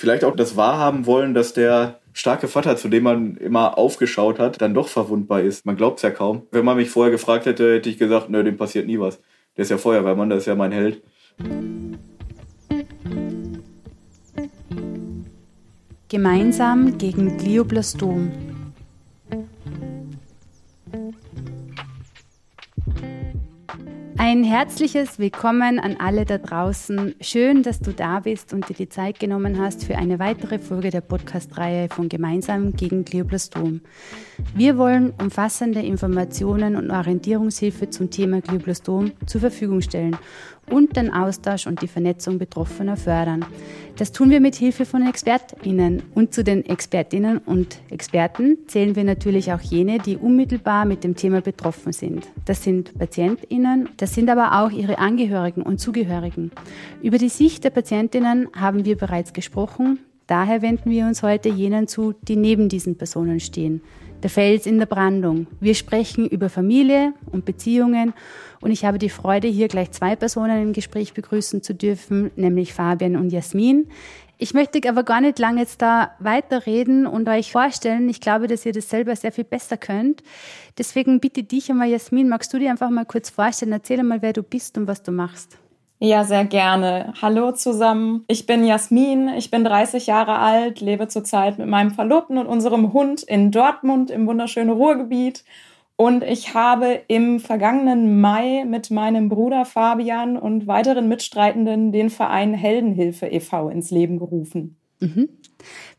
vielleicht auch das Wahrhaben wollen, dass der starke Vater, zu dem man immer aufgeschaut hat, dann doch verwundbar ist. Man glaubt es ja kaum. Wenn man mich vorher gefragt hätte, hätte ich gesagt, nö, dem passiert nie was. Der ist ja Feuerwehrmann, der ist ja mein Held. Gemeinsam gegen Glioblastom. Ein herzliches Willkommen an alle da draußen. Schön, dass du da bist und dir die Zeit genommen hast für eine weitere Folge der Podcast-Reihe von Gemeinsam gegen Glioblastom. Wir wollen umfassende Informationen und Orientierungshilfe zum Thema Glioblastom zur Verfügung stellen und den Austausch und die Vernetzung Betroffener fördern. Das tun wir mit Hilfe von ExpertInnen. Und zu den ExpertInnen und Experten zählen wir natürlich auch jene, die unmittelbar mit dem Thema betroffen sind. Das sind PatientInnen, das sind aber auch ihre Angehörigen und Zugehörigen. Über die Sicht der PatientInnen haben wir bereits gesprochen. Daher wenden wir uns heute jenen zu, die neben diesen Personen stehen. Der Fels in der Brandung. Wir sprechen über Familie und Beziehungen und ich habe die Freude, hier gleich zwei Personen im Gespräch begrüßen zu dürfen, nämlich Fabian und Jasmin. Ich möchte aber gar nicht lange jetzt da weiterreden und euch vorstellen. Ich glaube, dass ihr das selber sehr viel besser könnt. Deswegen bitte dich einmal, Jasmin, magst du dir einfach mal kurz vorstellen? Erzähl mal, wer du bist und was du machst. Ja, sehr gerne. Hallo zusammen. Ich bin Jasmin, ich bin 30 Jahre alt, lebe zurzeit mit meinem Verlobten und unserem Hund in Dortmund im wunderschönen Ruhrgebiet und ich habe im vergangenen Mai mit meinem Bruder Fabian und weiteren Mitstreitenden den Verein Heldenhilfe e.V. ins Leben gerufen. Mhm.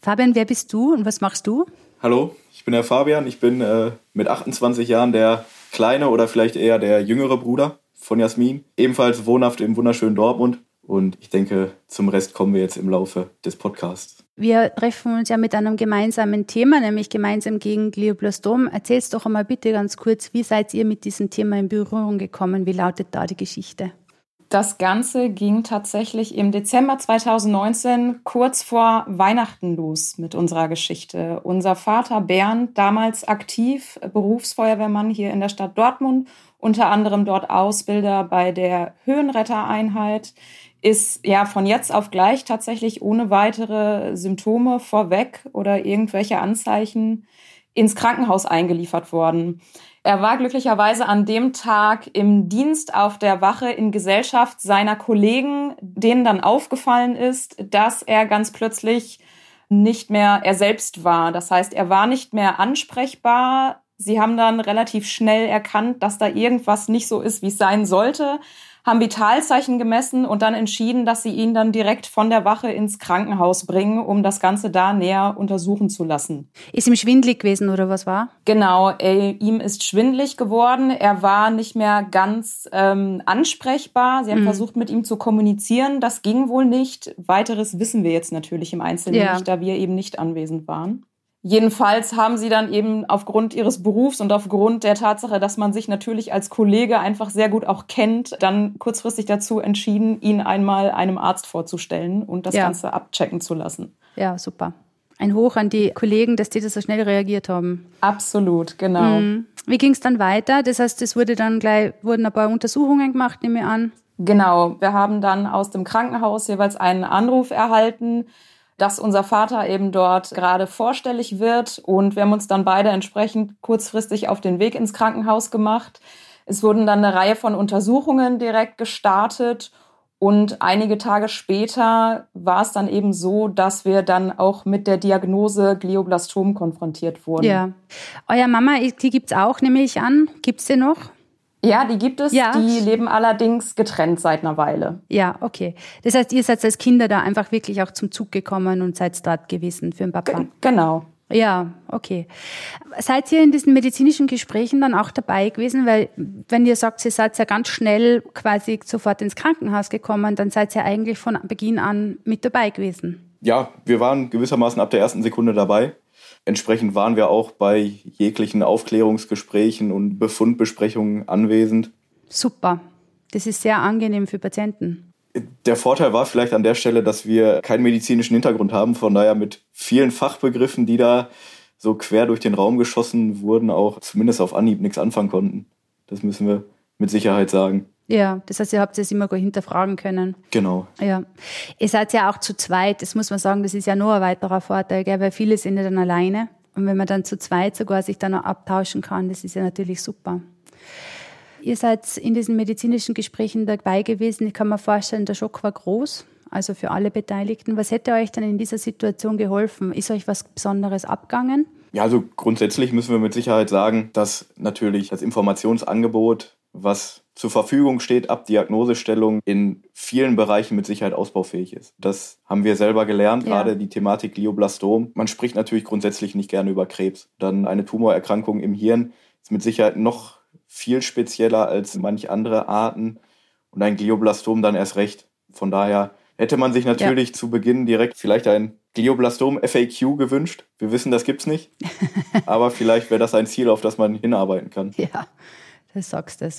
Fabian, wer bist du und was machst du? Hallo, ich bin der Fabian. Ich bin äh, mit 28 Jahren der kleine oder vielleicht eher der jüngere Bruder von Jasmin. Ebenfalls wohnhaft im wunderschönen Dortmund. Und ich denke, zum Rest kommen wir jetzt im Laufe des Podcasts. Wir treffen uns ja mit einem gemeinsamen Thema, nämlich gemeinsam gegen Glioblastom. Erzähl's doch einmal bitte ganz kurz, wie seid ihr mit diesem Thema in Berührung gekommen? Wie lautet da die Geschichte? Das Ganze ging tatsächlich im Dezember 2019 kurz vor Weihnachten los mit unserer Geschichte. Unser Vater Bernd, damals aktiv Berufsfeuerwehrmann hier in der Stadt Dortmund, unter anderem dort Ausbilder bei der Höhenrettereinheit, ist ja von jetzt auf gleich tatsächlich ohne weitere Symptome vorweg oder irgendwelche Anzeichen ins Krankenhaus eingeliefert worden. Er war glücklicherweise an dem Tag im Dienst auf der Wache in Gesellschaft seiner Kollegen, denen dann aufgefallen ist, dass er ganz plötzlich nicht mehr er selbst war. Das heißt, er war nicht mehr ansprechbar. Sie haben dann relativ schnell erkannt, dass da irgendwas nicht so ist, wie es sein sollte haben Vitalzeichen gemessen und dann entschieden, dass sie ihn dann direkt von der Wache ins Krankenhaus bringen, um das Ganze da näher untersuchen zu lassen. Ist ihm schwindlig gewesen oder was war? Genau, er, ihm ist schwindlig geworden. Er war nicht mehr ganz ähm, ansprechbar. Sie haben mhm. versucht, mit ihm zu kommunizieren. Das ging wohl nicht. Weiteres wissen wir jetzt natürlich im Einzelnen ja. nicht, da wir eben nicht anwesend waren. Jedenfalls haben sie dann eben aufgrund ihres Berufs und aufgrund der Tatsache, dass man sich natürlich als Kollege einfach sehr gut auch kennt, dann kurzfristig dazu entschieden, ihn einmal einem Arzt vorzustellen und das ja. Ganze abchecken zu lassen. Ja, super. Ein Hoch an die Kollegen, dass die das so schnell reagiert haben. Absolut, genau. Mhm. Wie ging es dann weiter? Das heißt, es wurde dann gleich, wurden ein paar Untersuchungen gemacht, nehme ich an. Genau. Wir haben dann aus dem Krankenhaus jeweils einen Anruf erhalten, dass unser Vater eben dort gerade vorstellig wird. Und wir haben uns dann beide entsprechend kurzfristig auf den Weg ins Krankenhaus gemacht. Es wurden dann eine Reihe von Untersuchungen direkt gestartet. Und einige Tage später war es dann eben so, dass wir dann auch mit der Diagnose Glioblastom konfrontiert wurden. Ja. Euer Mama, die gibt es auch, nehme ich an. Gibt es sie noch? Ja, die gibt es. Ja. Die leben allerdings getrennt seit einer Weile. Ja, okay. Das heißt, ihr seid als Kinder da einfach wirklich auch zum Zug gekommen und seid dort gewesen für den Papa. G genau. Ja, okay. Seid ihr in diesen medizinischen Gesprächen dann auch dabei gewesen? Weil wenn ihr sagt, ihr seid ja ganz schnell quasi sofort ins Krankenhaus gekommen, dann seid ihr eigentlich von Beginn an mit dabei gewesen. Ja, wir waren gewissermaßen ab der ersten Sekunde dabei. Entsprechend waren wir auch bei jeglichen Aufklärungsgesprächen und Befundbesprechungen anwesend. Super. Das ist sehr angenehm für Patienten. Der Vorteil war vielleicht an der Stelle, dass wir keinen medizinischen Hintergrund haben, von daher mit vielen Fachbegriffen, die da so quer durch den Raum geschossen wurden, auch zumindest auf Anhieb nichts anfangen konnten. Das müssen wir mit Sicherheit sagen. Ja, das heißt, ihr habt es immer gut hinterfragen können. Genau. Ja. Ihr seid ja auch zu zweit, das muss man sagen, das ist ja nur ein weiterer Vorteil, gell? weil viele sind ja dann alleine. Und wenn man dann zu zweit sogar sich dann noch abtauschen kann, das ist ja natürlich super. Ihr seid in diesen medizinischen Gesprächen dabei gewesen. Ich kann mir vorstellen, der Schock war groß, also für alle Beteiligten. Was hätte euch denn in dieser Situation geholfen? Ist euch was Besonderes abgangen? Ja, also grundsätzlich müssen wir mit Sicherheit sagen, dass natürlich das Informationsangebot, was zur Verfügung steht ab Diagnosestellung, in vielen Bereichen mit Sicherheit ausbaufähig ist. Das haben wir selber gelernt, ja. gerade die Thematik Glioblastom. Man spricht natürlich grundsätzlich nicht gerne über Krebs. Dann eine Tumorerkrankung im Hirn ist mit Sicherheit noch viel spezieller als manche andere Arten und ein Glioblastom dann erst recht. Von daher hätte man sich natürlich ja. zu Beginn direkt vielleicht ein Glioblastom FAQ gewünscht. Wir wissen, das gibt's nicht, aber vielleicht wäre das ein Ziel, auf das man hinarbeiten kann. Ja, das sagst du.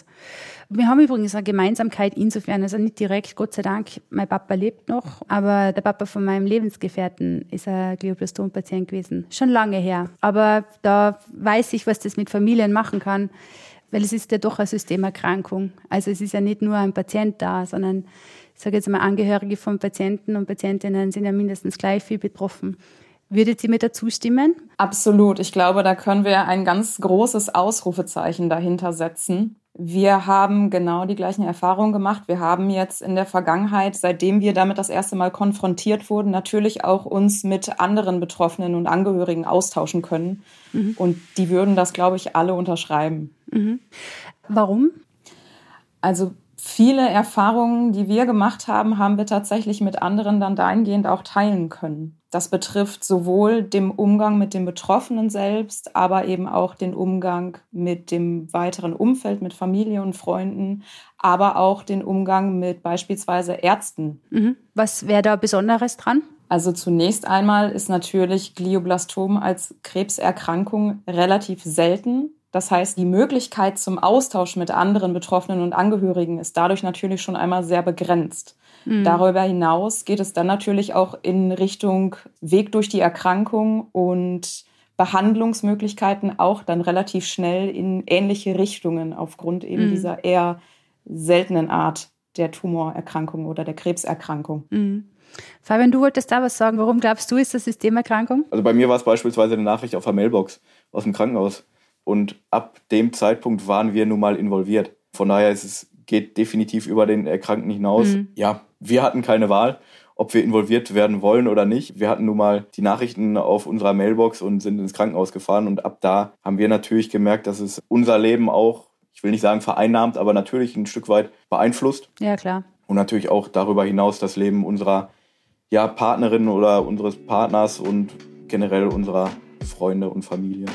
Wir haben übrigens eine Gemeinsamkeit insofern, also nicht direkt, Gott sei Dank, mein Papa lebt noch, aber der Papa von meinem Lebensgefährten ist ein Glioblastom-Patient gewesen. Schon lange her. Aber da weiß ich, was das mit Familien machen kann weil es ist ja doch eine Systemerkrankung. Also es ist ja nicht nur ein Patient da, sondern ich sage jetzt mal, Angehörige von Patienten und Patientinnen sind ja mindestens gleich viel betroffen. Würdet Sie mir dazu stimmen? Absolut. Ich glaube, da können wir ein ganz großes Ausrufezeichen dahinter setzen. Wir haben genau die gleichen Erfahrungen gemacht. Wir haben jetzt in der Vergangenheit, seitdem wir damit das erste Mal konfrontiert wurden, natürlich auch uns mit anderen Betroffenen und Angehörigen austauschen können. Mhm. Und die würden das, glaube ich, alle unterschreiben. Mhm. Warum? Also viele Erfahrungen, die wir gemacht haben, haben wir tatsächlich mit anderen dann dahingehend auch teilen können. Das betrifft sowohl den Umgang mit dem Betroffenen selbst, aber eben auch den Umgang mit dem weiteren Umfeld, mit Familie und Freunden, aber auch den Umgang mit beispielsweise Ärzten. Mhm. Was wäre da Besonderes dran? Also zunächst einmal ist natürlich Glioblastom als Krebserkrankung relativ selten. Das heißt, die Möglichkeit zum Austausch mit anderen Betroffenen und Angehörigen ist dadurch natürlich schon einmal sehr begrenzt. Mhm. Darüber hinaus geht es dann natürlich auch in Richtung Weg durch die Erkrankung und Behandlungsmöglichkeiten auch dann relativ schnell in ähnliche Richtungen aufgrund eben mhm. dieser eher seltenen Art der Tumorerkrankung oder der Krebserkrankung. Mhm. Fabian, du wolltest da was sagen. Warum glaubst du, ist das Systemerkrankung? Also bei mir war es beispielsweise eine Nachricht auf der Mailbox aus dem Krankenhaus. Und ab dem Zeitpunkt waren wir nun mal involviert. Von daher ist es, geht definitiv über den Erkrankten hinaus. Mhm. Ja, wir hatten keine Wahl, ob wir involviert werden wollen oder nicht. Wir hatten nun mal die Nachrichten auf unserer Mailbox und sind ins Krankenhaus gefahren. Und ab da haben wir natürlich gemerkt, dass es unser Leben auch, ich will nicht sagen vereinnahmt, aber natürlich ein Stück weit beeinflusst. Ja, klar. Und natürlich auch darüber hinaus das Leben unserer ja, Partnerin oder unseres Partners und generell unserer Freunde und Familie.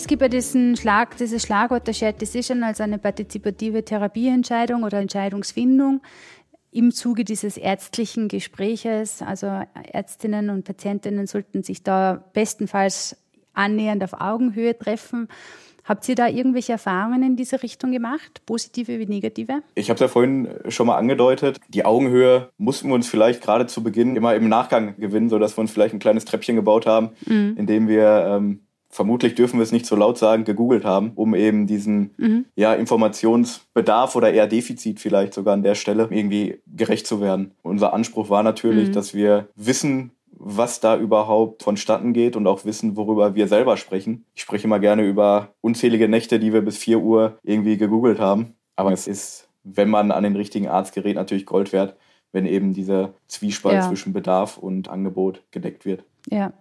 Es gibt ja diesen Schlag, dieses Schlagwort der Shared Decision als eine partizipative Therapieentscheidung oder Entscheidungsfindung im Zuge dieses ärztlichen Gespräches. Also Ärztinnen und Patientinnen sollten sich da bestenfalls annähernd auf Augenhöhe treffen. Habt ihr da irgendwelche Erfahrungen in diese Richtung gemacht, positive wie negative? Ich habe es ja vorhin schon mal angedeutet. Die Augenhöhe mussten wir uns vielleicht gerade zu Beginn immer im Nachgang gewinnen, sodass wir uns vielleicht ein kleines Treppchen gebaut haben, mhm. in dem wir ähm, vermutlich dürfen wir es nicht so laut sagen, gegoogelt haben, um eben diesen mhm. ja, Informationsbedarf oder eher Defizit vielleicht sogar an der Stelle irgendwie gerecht zu werden. Unser Anspruch war natürlich, mhm. dass wir wissen, was da überhaupt vonstatten geht und auch wissen, worüber wir selber sprechen. Ich spreche immer gerne über unzählige Nächte, die wir bis 4 Uhr irgendwie gegoogelt haben. Aber es ist, wenn man an den richtigen Arzt gerät, natürlich Gold wert, wenn eben dieser Zwiespalt ja. zwischen Bedarf und Angebot gedeckt wird. Ja.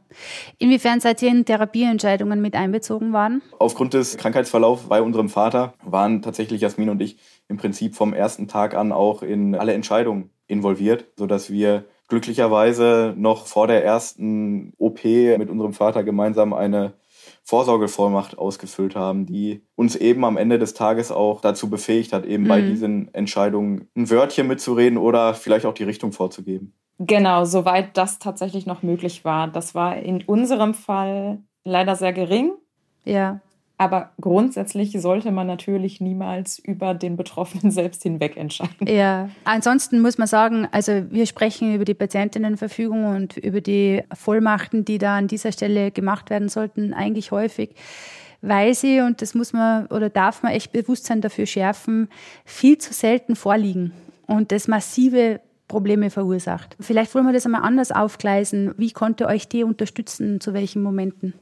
Inwiefern seid ihr in Therapieentscheidungen mit einbezogen worden? Aufgrund des Krankheitsverlaufs bei unserem Vater waren tatsächlich Jasmin und ich im Prinzip vom ersten Tag an auch in alle Entscheidungen involviert, sodass wir glücklicherweise noch vor der ersten OP mit unserem Vater gemeinsam eine Vorsorgevollmacht ausgefüllt haben, die uns eben am Ende des Tages auch dazu befähigt hat, eben mhm. bei diesen Entscheidungen ein Wörtchen mitzureden oder vielleicht auch die Richtung vorzugeben. Genau, soweit das tatsächlich noch möglich war. Das war in unserem Fall leider sehr gering. Ja. Aber grundsätzlich sollte man natürlich niemals über den Betroffenen selbst hinweg entscheiden. Ja, ansonsten muss man sagen, also wir sprechen über die Patientinnenverfügung und über die Vollmachten, die da an dieser Stelle gemacht werden sollten, eigentlich häufig weil sie, und das muss man oder darf man echt Bewusstsein dafür schärfen, viel zu selten vorliegen und das massive Probleme verursacht. Vielleicht wollen wir das einmal anders aufgleisen. Wie konnte euch die unterstützen? Zu welchen Momenten?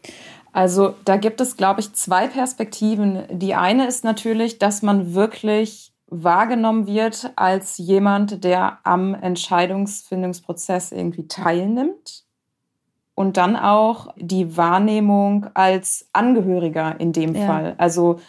Also da gibt es, glaube ich, zwei Perspektiven. Die eine ist natürlich, dass man wirklich wahrgenommen wird als jemand, der am Entscheidungsfindungsprozess irgendwie teilnimmt. Und dann auch die Wahrnehmung als Angehöriger in dem ja. Fall. Also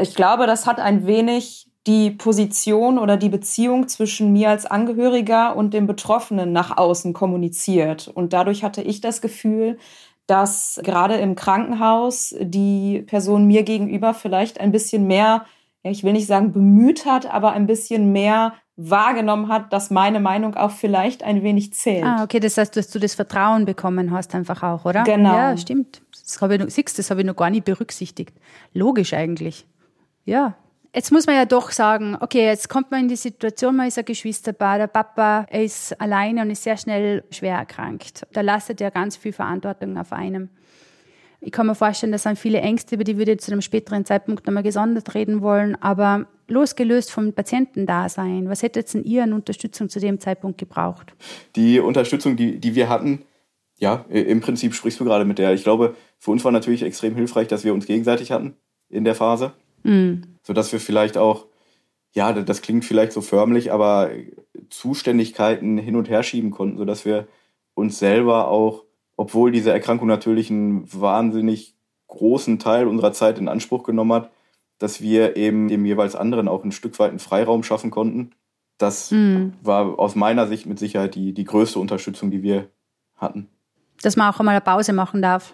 ich glaube, das hat ein wenig die Position oder die Beziehung zwischen mir als Angehöriger und dem Betroffenen nach außen kommuniziert. Und dadurch hatte ich das Gefühl, dass gerade im Krankenhaus die Person mir gegenüber vielleicht ein bisschen mehr, ich will nicht sagen bemüht hat, aber ein bisschen mehr wahrgenommen hat, dass meine Meinung auch vielleicht ein wenig zählt. Ah, okay, das heißt, dass du das Vertrauen bekommen hast einfach auch, oder? Genau. Ja, stimmt. Das habe ich noch, siehst, das habe ich noch gar nicht berücksichtigt. Logisch eigentlich. Ja, Jetzt muss man ja doch sagen, okay, jetzt kommt man in die Situation, man ist ein Geschwisterpaar, der Papa ist alleine und ist sehr schnell schwer erkrankt. Da lastet ja ganz viel Verantwortung auf einem. Ich kann mir vorstellen, das sind viele Ängste, über die würde ich zu einem späteren Zeitpunkt nochmal gesondert reden wollen, aber losgelöst vom Patientendasein, was hätte jetzt denn ihr an Unterstützung zu dem Zeitpunkt gebraucht? Die Unterstützung, die, die wir hatten, ja, im Prinzip sprichst du gerade mit der. Ich glaube, für uns war natürlich extrem hilfreich, dass wir uns gegenseitig hatten in der Phase. Mhm. Sodass wir vielleicht auch, ja, das klingt vielleicht so förmlich, aber Zuständigkeiten hin und her schieben konnten, sodass wir uns selber auch, obwohl diese Erkrankung natürlich einen wahnsinnig großen Teil unserer Zeit in Anspruch genommen hat, dass wir eben dem jeweils anderen auch ein Stück weit einen Freiraum schaffen konnten. Das mhm. war aus meiner Sicht mit Sicherheit die, die größte Unterstützung, die wir hatten. Dass man auch einmal eine Pause machen darf.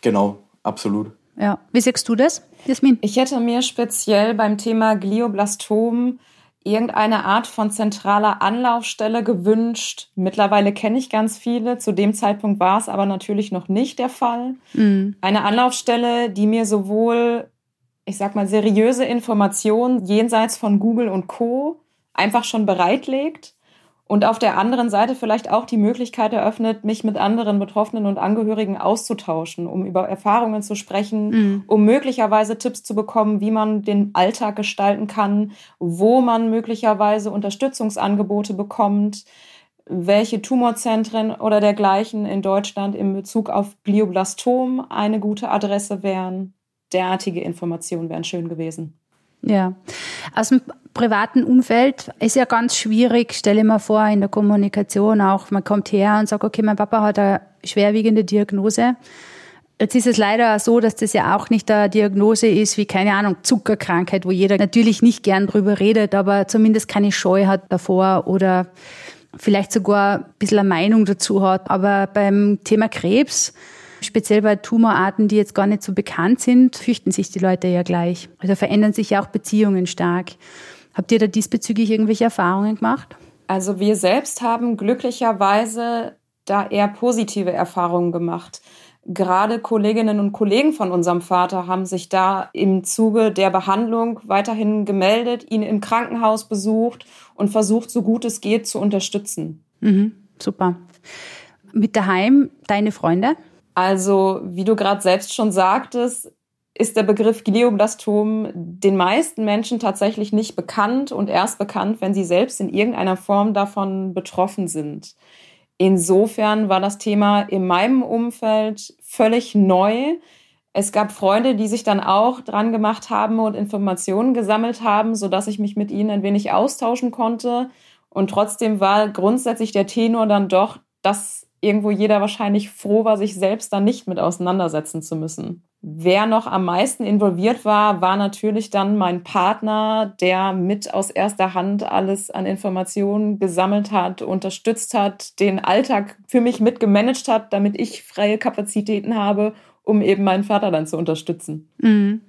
Genau, absolut. Ja. Wie siehst du das, Jasmin? Ich hätte mir speziell beim Thema Glioblastom irgendeine Art von zentraler Anlaufstelle gewünscht. Mittlerweile kenne ich ganz viele. Zu dem Zeitpunkt war es aber natürlich noch nicht der Fall. Mhm. Eine Anlaufstelle, die mir sowohl, ich sag mal, seriöse Informationen jenseits von Google und Co. einfach schon bereitlegt und auf der anderen Seite vielleicht auch die Möglichkeit eröffnet, mich mit anderen Betroffenen und Angehörigen auszutauschen, um über Erfahrungen zu sprechen, mhm. um möglicherweise Tipps zu bekommen, wie man den Alltag gestalten kann, wo man möglicherweise Unterstützungsangebote bekommt, welche Tumorzentren oder dergleichen in Deutschland in Bezug auf Glioblastom eine gute Adresse wären. Derartige Informationen wären schön gewesen. Ja, aus dem privaten Umfeld ist ja ganz schwierig, stelle ich mir vor, in der Kommunikation auch. Man kommt her und sagt, okay, mein Papa hat eine schwerwiegende Diagnose. Jetzt ist es leider so, dass das ja auch nicht eine Diagnose ist wie, keine Ahnung, Zuckerkrankheit, wo jeder natürlich nicht gern drüber redet, aber zumindest keine Scheu hat davor oder vielleicht sogar ein bisschen eine Meinung dazu hat. Aber beim Thema Krebs, Speziell bei Tumorarten, die jetzt gar nicht so bekannt sind, fürchten sich die Leute ja gleich. Also verändern sich ja auch Beziehungen stark. Habt ihr da diesbezüglich irgendwelche Erfahrungen gemacht? Also wir selbst haben glücklicherweise da eher positive Erfahrungen gemacht. Gerade Kolleginnen und Kollegen von unserem Vater haben sich da im Zuge der Behandlung weiterhin gemeldet, ihn im Krankenhaus besucht und versucht, so gut es geht, zu unterstützen. Mhm, super. Mit daheim deine Freunde? Also, wie du gerade selbst schon sagtest, ist der Begriff Glioblastom den meisten Menschen tatsächlich nicht bekannt und erst bekannt, wenn sie selbst in irgendeiner Form davon betroffen sind. Insofern war das Thema in meinem Umfeld völlig neu. Es gab Freunde, die sich dann auch dran gemacht haben und Informationen gesammelt haben, sodass ich mich mit ihnen ein wenig austauschen konnte. Und trotzdem war grundsätzlich der Tenor dann doch, dass irgendwo jeder wahrscheinlich froh war, sich selbst da nicht mit auseinandersetzen zu müssen. Wer noch am meisten involviert war, war natürlich dann mein Partner, der mit aus erster Hand alles an Informationen gesammelt hat, unterstützt hat, den Alltag für mich mitgemanagt hat, damit ich freie Kapazitäten habe, um eben meinen Vater dann zu unterstützen. Mhm.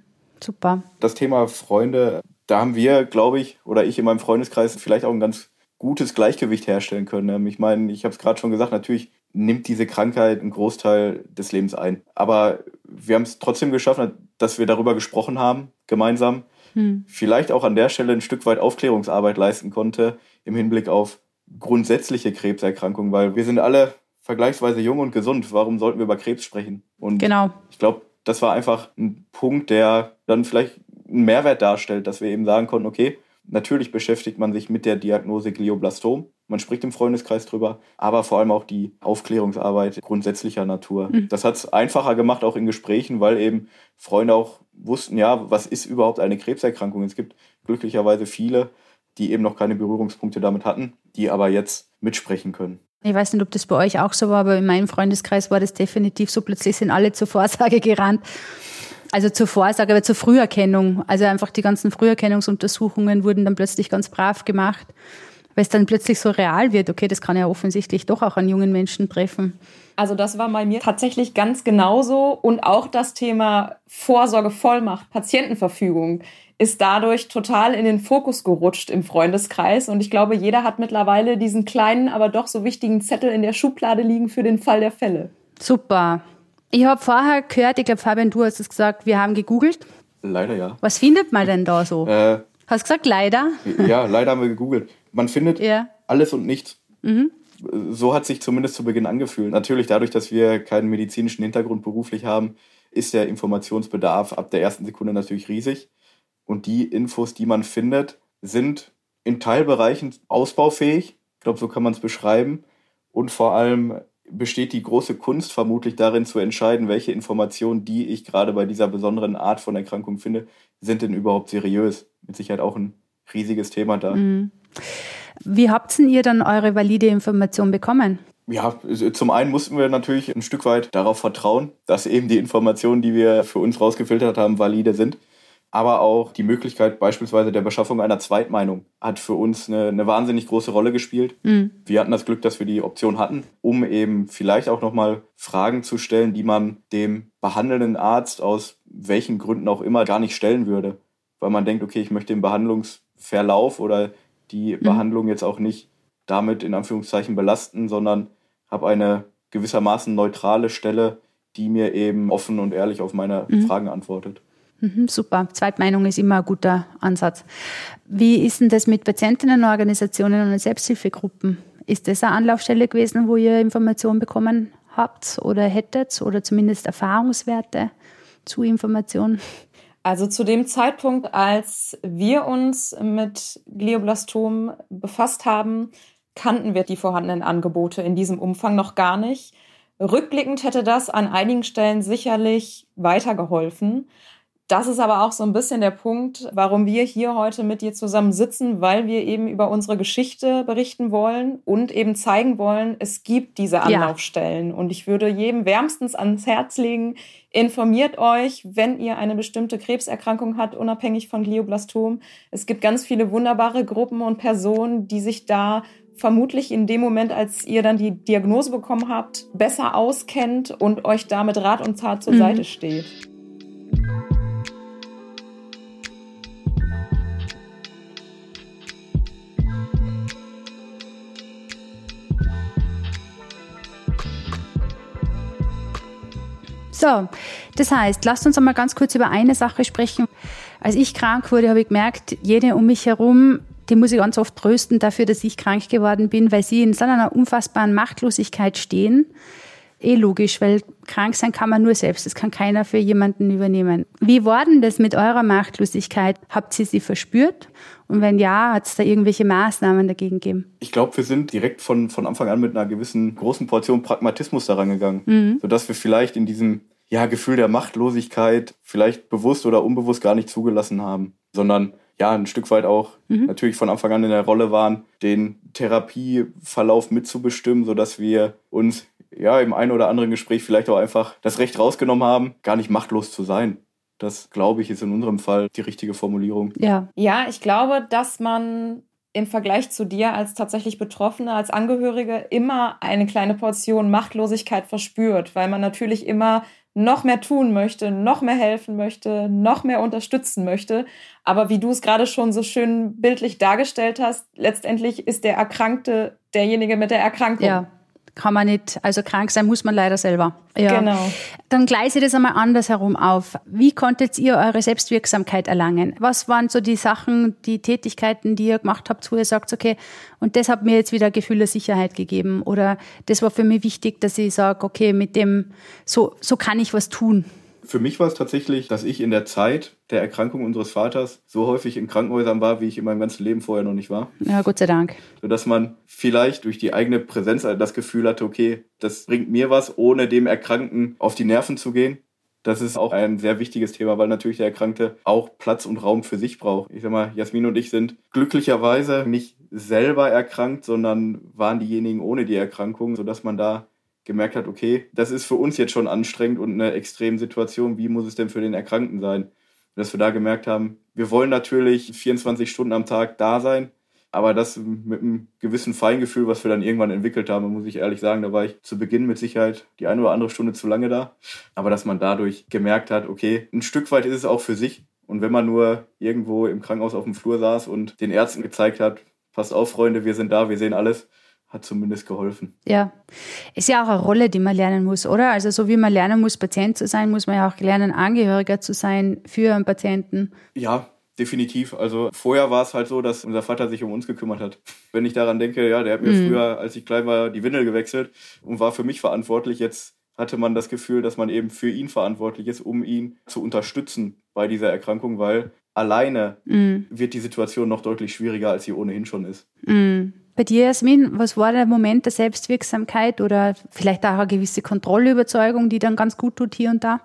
Super. Das Thema Freunde, da haben wir, glaube ich, oder ich in meinem Freundeskreis vielleicht auch ein ganz gutes Gleichgewicht herstellen können. Ich meine, ich habe es gerade schon gesagt, natürlich nimmt diese Krankheit einen Großteil des Lebens ein. Aber wir haben es trotzdem geschafft, dass wir darüber gesprochen haben, gemeinsam. Hm. Vielleicht auch an der Stelle ein Stück weit Aufklärungsarbeit leisten konnte im Hinblick auf grundsätzliche Krebserkrankungen, weil wir sind alle vergleichsweise jung und gesund. Warum sollten wir über Krebs sprechen? Und genau. ich glaube, das war einfach ein Punkt, der dann vielleicht einen Mehrwert darstellt, dass wir eben sagen konnten, okay, natürlich beschäftigt man sich mit der Diagnose Glioblastom, man spricht im Freundeskreis drüber, aber vor allem auch die Aufklärungsarbeit grundsätzlicher Natur. Mhm. Das hat es einfacher gemacht, auch in Gesprächen, weil eben Freunde auch wussten, ja, was ist überhaupt eine Krebserkrankung? Es gibt glücklicherweise viele, die eben noch keine Berührungspunkte damit hatten, die aber jetzt mitsprechen können. Ich weiß nicht, ob das bei euch auch so war, aber in meinem Freundeskreis war das definitiv so. Plötzlich sind alle zur Vorsage gerannt. Also zur Vorsage, aber zur Früherkennung. Also einfach die ganzen Früherkennungsuntersuchungen wurden dann plötzlich ganz brav gemacht, weil es dann plötzlich so real wird. Okay, das kann ja offensichtlich doch auch an jungen Menschen treffen. Also das war bei mir tatsächlich ganz genauso. Und auch das Thema Vorsorgevollmacht, Patientenverfügung ist dadurch total in den Fokus gerutscht im Freundeskreis. Und ich glaube, jeder hat mittlerweile diesen kleinen, aber doch so wichtigen Zettel in der Schublade liegen für den Fall der Fälle. Super. Ich habe vorher gehört, ich glaube, Fabian, du hast es gesagt, wir haben gegoogelt. Leider ja. Was findet man denn da so? Äh, hast du gesagt, leider? Ja, leider haben wir gegoogelt. Man findet ja. alles und nichts. Mhm. So hat sich zumindest zu Beginn angefühlt. Natürlich dadurch, dass wir keinen medizinischen Hintergrund beruflich haben, ist der Informationsbedarf ab der ersten Sekunde natürlich riesig. Und die Infos, die man findet, sind in Teilbereichen ausbaufähig. Ich glaube, so kann man es beschreiben. Und vor allem besteht die große Kunst vermutlich darin zu entscheiden, welche Informationen, die ich gerade bei dieser besonderen Art von Erkrankung finde, sind denn überhaupt seriös. Mit Sicherheit auch ein riesiges Thema da. Mhm. Wie habt ihr dann eure valide Information bekommen? Ja, zum einen mussten wir natürlich ein Stück weit darauf vertrauen, dass eben die Informationen, die wir für uns rausgefiltert haben, valide sind aber auch die Möglichkeit beispielsweise der Beschaffung einer Zweitmeinung hat für uns eine, eine wahnsinnig große Rolle gespielt. Mhm. Wir hatten das Glück, dass wir die Option hatten, um eben vielleicht auch nochmal Fragen zu stellen, die man dem behandelnden Arzt aus welchen Gründen auch immer gar nicht stellen würde. Weil man denkt, okay, ich möchte den Behandlungsverlauf oder die mhm. Behandlung jetzt auch nicht damit in Anführungszeichen belasten, sondern habe eine gewissermaßen neutrale Stelle, die mir eben offen und ehrlich auf meine mhm. Fragen antwortet. Mhm, super. Zweitmeinung ist immer ein guter Ansatz. Wie ist denn das mit Patientinnenorganisationen und Selbsthilfegruppen? Ist das eine Anlaufstelle gewesen, wo ihr Informationen bekommen habt oder hättet oder zumindest Erfahrungswerte zu Informationen? Also zu dem Zeitpunkt, als wir uns mit Glioblastom befasst haben, kannten wir die vorhandenen Angebote in diesem Umfang noch gar nicht. Rückblickend hätte das an einigen Stellen sicherlich weitergeholfen. Das ist aber auch so ein bisschen der Punkt, warum wir hier heute mit dir zusammen sitzen, weil wir eben über unsere Geschichte berichten wollen und eben zeigen wollen, es gibt diese Anlaufstellen. Ja. Und ich würde jedem wärmstens ans Herz legen, informiert euch, wenn ihr eine bestimmte Krebserkrankung habt, unabhängig von Glioblastom. Es gibt ganz viele wunderbare Gruppen und Personen, die sich da vermutlich in dem Moment, als ihr dann die Diagnose bekommen habt, besser auskennt und euch da mit Rat und Tat zur mhm. Seite steht. So, das heißt, lasst uns einmal ganz kurz über eine Sache sprechen. Als ich krank wurde, habe ich gemerkt, jede um mich herum, die muss ich ganz oft trösten dafür, dass ich krank geworden bin, weil sie in so einer unfassbaren Machtlosigkeit stehen. Eh logisch, weil krank sein kann man nur selbst. Das kann keiner für jemanden übernehmen. Wie war denn das mit eurer Machtlosigkeit? Habt ihr sie verspürt? Und wenn ja, hat es da irgendwelche Maßnahmen dagegen gegeben? Ich glaube, wir sind direkt von, von Anfang an mit einer gewissen großen Portion Pragmatismus daran gegangen, mhm. sodass wir vielleicht in diesem ja, Gefühl der Machtlosigkeit vielleicht bewusst oder unbewusst gar nicht zugelassen haben, sondern ja, ein Stück weit auch mhm. natürlich von Anfang an in der Rolle waren, den Therapieverlauf mitzubestimmen, sodass wir uns ja im einen oder anderen Gespräch vielleicht auch einfach das Recht rausgenommen haben, gar nicht machtlos zu sein. Das, glaube ich, ist in unserem Fall die richtige Formulierung. Ja. Ja, ich glaube, dass man im Vergleich zu dir als tatsächlich Betroffene, als Angehörige immer eine kleine Portion Machtlosigkeit verspürt, weil man natürlich immer noch mehr tun möchte, noch mehr helfen möchte, noch mehr unterstützen möchte. Aber wie du es gerade schon so schön bildlich dargestellt hast, letztendlich ist der Erkrankte derjenige mit der Erkrankung. Ja, kann man nicht, also krank sein muss man leider selber. Ja. Genau. Dann gleise ich das einmal andersherum auf. Wie konntet ihr eure Selbstwirksamkeit erlangen? Was waren so die Sachen, die Tätigkeiten, die ihr gemacht habt, wo ihr sagt, okay, und das hat mir jetzt wieder ein Gefühl der Sicherheit gegeben oder das war für mich wichtig, dass ich sage, okay, mit dem, so, so kann ich was tun. Für mich war es tatsächlich, dass ich in der Zeit der Erkrankung unseres Vaters so häufig in Krankenhäusern war, wie ich in meinem ganzen Leben vorher noch nicht war. Ja, Gott sei Dank. Sodass man vielleicht durch die eigene Präsenz das Gefühl hatte, okay, das bringt mir was, ohne dem Erkrankten auf die Nerven zu gehen. Das ist auch ein sehr wichtiges Thema, weil natürlich der Erkrankte auch Platz und Raum für sich braucht. Ich sag mal, Jasmin und ich sind glücklicherweise nicht selber erkrankt, sondern waren diejenigen ohne die Erkrankung, sodass man da gemerkt hat, okay, das ist für uns jetzt schon anstrengend und eine Extremsituation, wie muss es denn für den Erkrankten sein? Dass wir da gemerkt haben, wir wollen natürlich 24 Stunden am Tag da sein, aber das mit einem gewissen Feingefühl, was wir dann irgendwann entwickelt haben, muss ich ehrlich sagen, da war ich zu Beginn mit Sicherheit die eine oder andere Stunde zu lange da. Aber dass man dadurch gemerkt hat, okay, ein Stück weit ist es auch für sich. Und wenn man nur irgendwo im Krankenhaus auf dem Flur saß und den Ärzten gezeigt hat, passt auf, Freunde, wir sind da, wir sehen alles, hat zumindest geholfen. Ja, ist ja auch eine Rolle, die man lernen muss, oder? Also so wie man lernen muss, Patient zu sein, muss man ja auch lernen, Angehöriger zu sein für einen Patienten. Ja, definitiv. Also vorher war es halt so, dass unser Vater sich um uns gekümmert hat. Wenn ich daran denke, ja, der hat mir mhm. früher, als ich klein war, die Windel gewechselt und war für mich verantwortlich. Jetzt hatte man das Gefühl, dass man eben für ihn verantwortlich ist, um ihn zu unterstützen bei dieser Erkrankung, weil alleine mhm. wird die Situation noch deutlich schwieriger, als sie ohnehin schon ist. Mhm. Bei dir, Jasmin, was war der Moment der Selbstwirksamkeit oder vielleicht auch eine gewisse Kontrollüberzeugung, die dann ganz gut tut hier und da?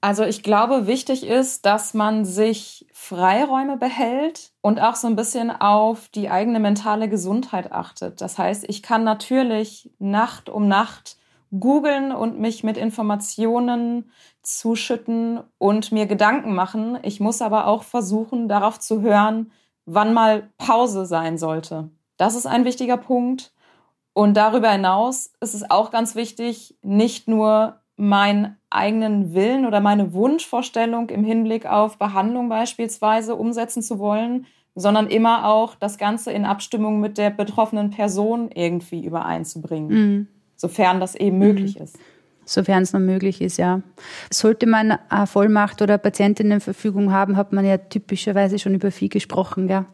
Also ich glaube, wichtig ist, dass man sich Freiräume behält und auch so ein bisschen auf die eigene mentale Gesundheit achtet. Das heißt, ich kann natürlich Nacht um Nacht googeln und mich mit Informationen zuschütten und mir Gedanken machen. Ich muss aber auch versuchen, darauf zu hören, wann mal Pause sein sollte. Das ist ein wichtiger Punkt. Und darüber hinaus ist es auch ganz wichtig, nicht nur meinen eigenen Willen oder meine Wunschvorstellung im Hinblick auf Behandlung beispielsweise umsetzen zu wollen, sondern immer auch das Ganze in Abstimmung mit der betroffenen Person irgendwie übereinzubringen, mhm. sofern das eben mhm. möglich ist sofern es noch möglich ist, ja. Sollte man eine Vollmacht oder Patientinnenverfügung haben, hat man ja typischerweise schon über viel gesprochen. Gell?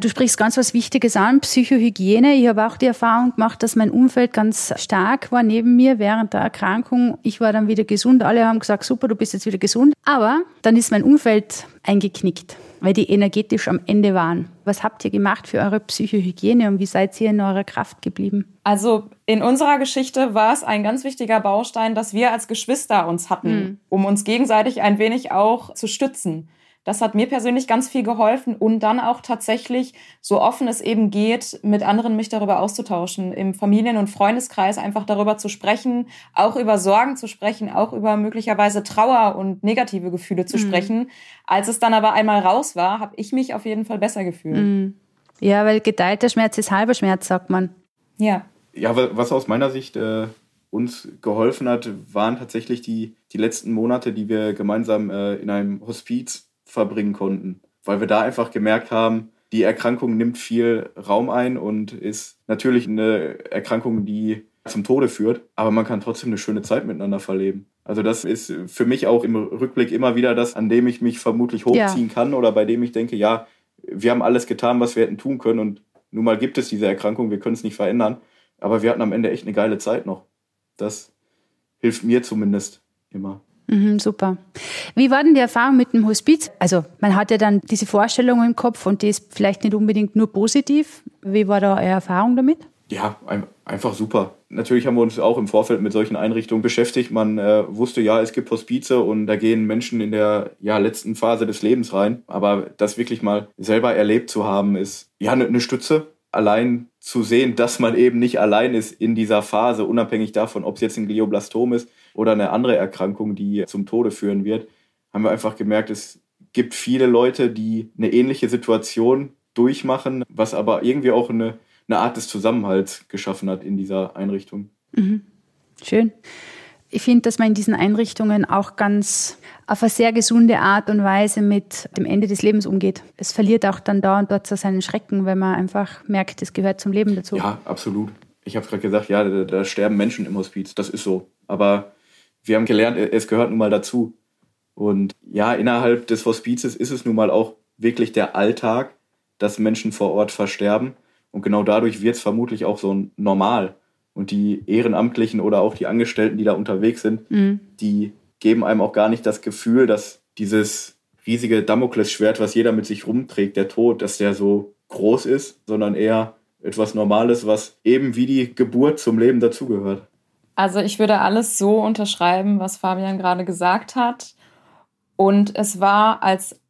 Du sprichst ganz was Wichtiges an, Psychohygiene. Ich habe auch die Erfahrung gemacht, dass mein Umfeld ganz stark war neben mir während der Erkrankung. Ich war dann wieder gesund. Alle haben gesagt, super, du bist jetzt wieder gesund. Aber dann ist mein Umfeld eingeknickt weil die energetisch am Ende waren. Was habt ihr gemacht für eure Psychohygiene und wie seid ihr in eurer Kraft geblieben? Also in unserer Geschichte war es ein ganz wichtiger Baustein, dass wir als Geschwister uns hatten, mhm. um uns gegenseitig ein wenig auch zu stützen. Das hat mir persönlich ganz viel geholfen und dann auch tatsächlich, so offen es eben geht, mit anderen mich darüber auszutauschen, im Familien- und Freundeskreis einfach darüber zu sprechen, auch über Sorgen zu sprechen, auch über möglicherweise Trauer und negative Gefühle zu mhm. sprechen. Als es dann aber einmal raus war, habe ich mich auf jeden Fall besser gefühlt. Mhm. Ja, weil geteilter Schmerz ist halber Schmerz, sagt man. Ja. Ja, was aus meiner Sicht äh, uns geholfen hat, waren tatsächlich die, die letzten Monate, die wir gemeinsam äh, in einem Hospiz verbringen konnten, weil wir da einfach gemerkt haben, die Erkrankung nimmt viel Raum ein und ist natürlich eine Erkrankung, die zum Tode führt, aber man kann trotzdem eine schöne Zeit miteinander verleben. Also das ist für mich auch im Rückblick immer wieder das, an dem ich mich vermutlich hochziehen ja. kann oder bei dem ich denke, ja, wir haben alles getan, was wir hätten tun können und nun mal gibt es diese Erkrankung, wir können es nicht verändern, aber wir hatten am Ende echt eine geile Zeit noch. Das hilft mir zumindest immer. Mhm, super. Wie war denn die Erfahrung mit dem Hospiz? Also man hat ja dann diese Vorstellung im Kopf und die ist vielleicht nicht unbedingt nur positiv. Wie war da eure Erfahrung damit? Ja, einfach super. Natürlich haben wir uns auch im Vorfeld mit solchen Einrichtungen beschäftigt. Man äh, wusste, ja, es gibt Hospize und da gehen Menschen in der ja, letzten Phase des Lebens rein. Aber das wirklich mal selber erlebt zu haben, ist ja eine ne Stütze. Allein zu sehen, dass man eben nicht allein ist in dieser Phase, unabhängig davon, ob es jetzt ein Glioblastom ist oder eine andere Erkrankung, die zum Tode führen wird, haben wir einfach gemerkt, es gibt viele Leute, die eine ähnliche Situation durchmachen, was aber irgendwie auch eine, eine Art des Zusammenhalts geschaffen hat in dieser Einrichtung. Mhm. Schön. Ich finde, dass man in diesen Einrichtungen auch ganz auf eine sehr gesunde Art und Weise mit dem Ende des Lebens umgeht. Es verliert auch dann da und dort so seinen Schrecken, weil man einfach merkt, es gehört zum Leben dazu. Ja, absolut. Ich habe gerade gesagt, ja, da, da sterben Menschen im Hospiz. Das ist so. Aber wir haben gelernt, es gehört nun mal dazu. Und ja, innerhalb des Hospizes ist es nun mal auch wirklich der Alltag, dass Menschen vor Ort versterben. Und genau dadurch wird es vermutlich auch so normal. Und die Ehrenamtlichen oder auch die Angestellten, die da unterwegs sind, mhm. die geben einem auch gar nicht das Gefühl, dass dieses riesige Damoklesschwert, was jeder mit sich rumträgt, der Tod, dass der so groß ist, sondern eher etwas Normales, was eben wie die Geburt zum Leben dazugehört. Also ich würde alles so unterschreiben, was Fabian gerade gesagt hat. Und es war als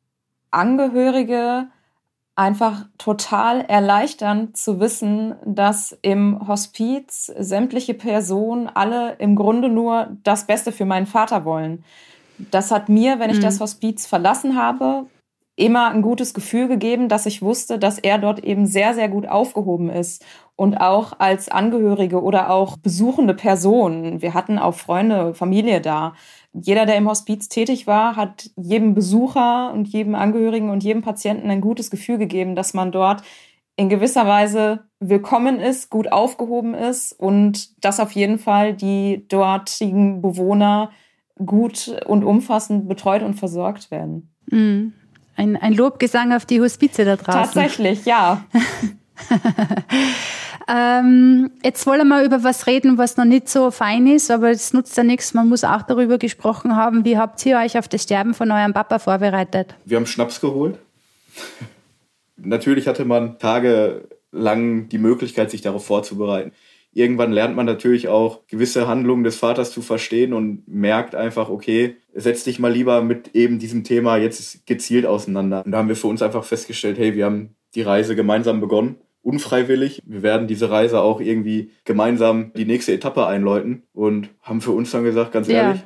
Angehörige einfach total erleichternd zu wissen, dass im Hospiz sämtliche Personen alle im Grunde nur das Beste für meinen Vater wollen. Das hat mir, wenn ich mhm. das Hospiz verlassen habe, immer ein gutes Gefühl gegeben, dass ich wusste, dass er dort eben sehr, sehr gut aufgehoben ist. Und auch als Angehörige oder auch besuchende Personen. Wir hatten auch Freunde, Familie da jeder, der im Hospiz tätig war, hat jedem Besucher und jedem Angehörigen und jedem Patienten ein gutes Gefühl gegeben, dass man dort in gewisser Weise willkommen ist, gut aufgehoben ist und dass auf jeden Fall die dortigen Bewohner gut und umfassend betreut und versorgt werden. Mhm. Ein, ein Lobgesang auf die Hospize da draußen. Tatsächlich, ja. Ähm, jetzt wollen wir über was reden, was noch nicht so fein ist, aber es nutzt ja nichts. Man muss auch darüber gesprochen haben. Wie habt ihr euch auf das Sterben von eurem Papa vorbereitet? Wir haben Schnaps geholt. Natürlich hatte man tagelang die Möglichkeit, sich darauf vorzubereiten. Irgendwann lernt man natürlich auch gewisse Handlungen des Vaters zu verstehen und merkt einfach, okay, setz dich mal lieber mit eben diesem Thema jetzt gezielt auseinander. Und da haben wir für uns einfach festgestellt, hey, wir haben die Reise gemeinsam begonnen unfreiwillig. Wir werden diese Reise auch irgendwie gemeinsam die nächste Etappe einläuten und haben für uns dann gesagt, ganz ehrlich,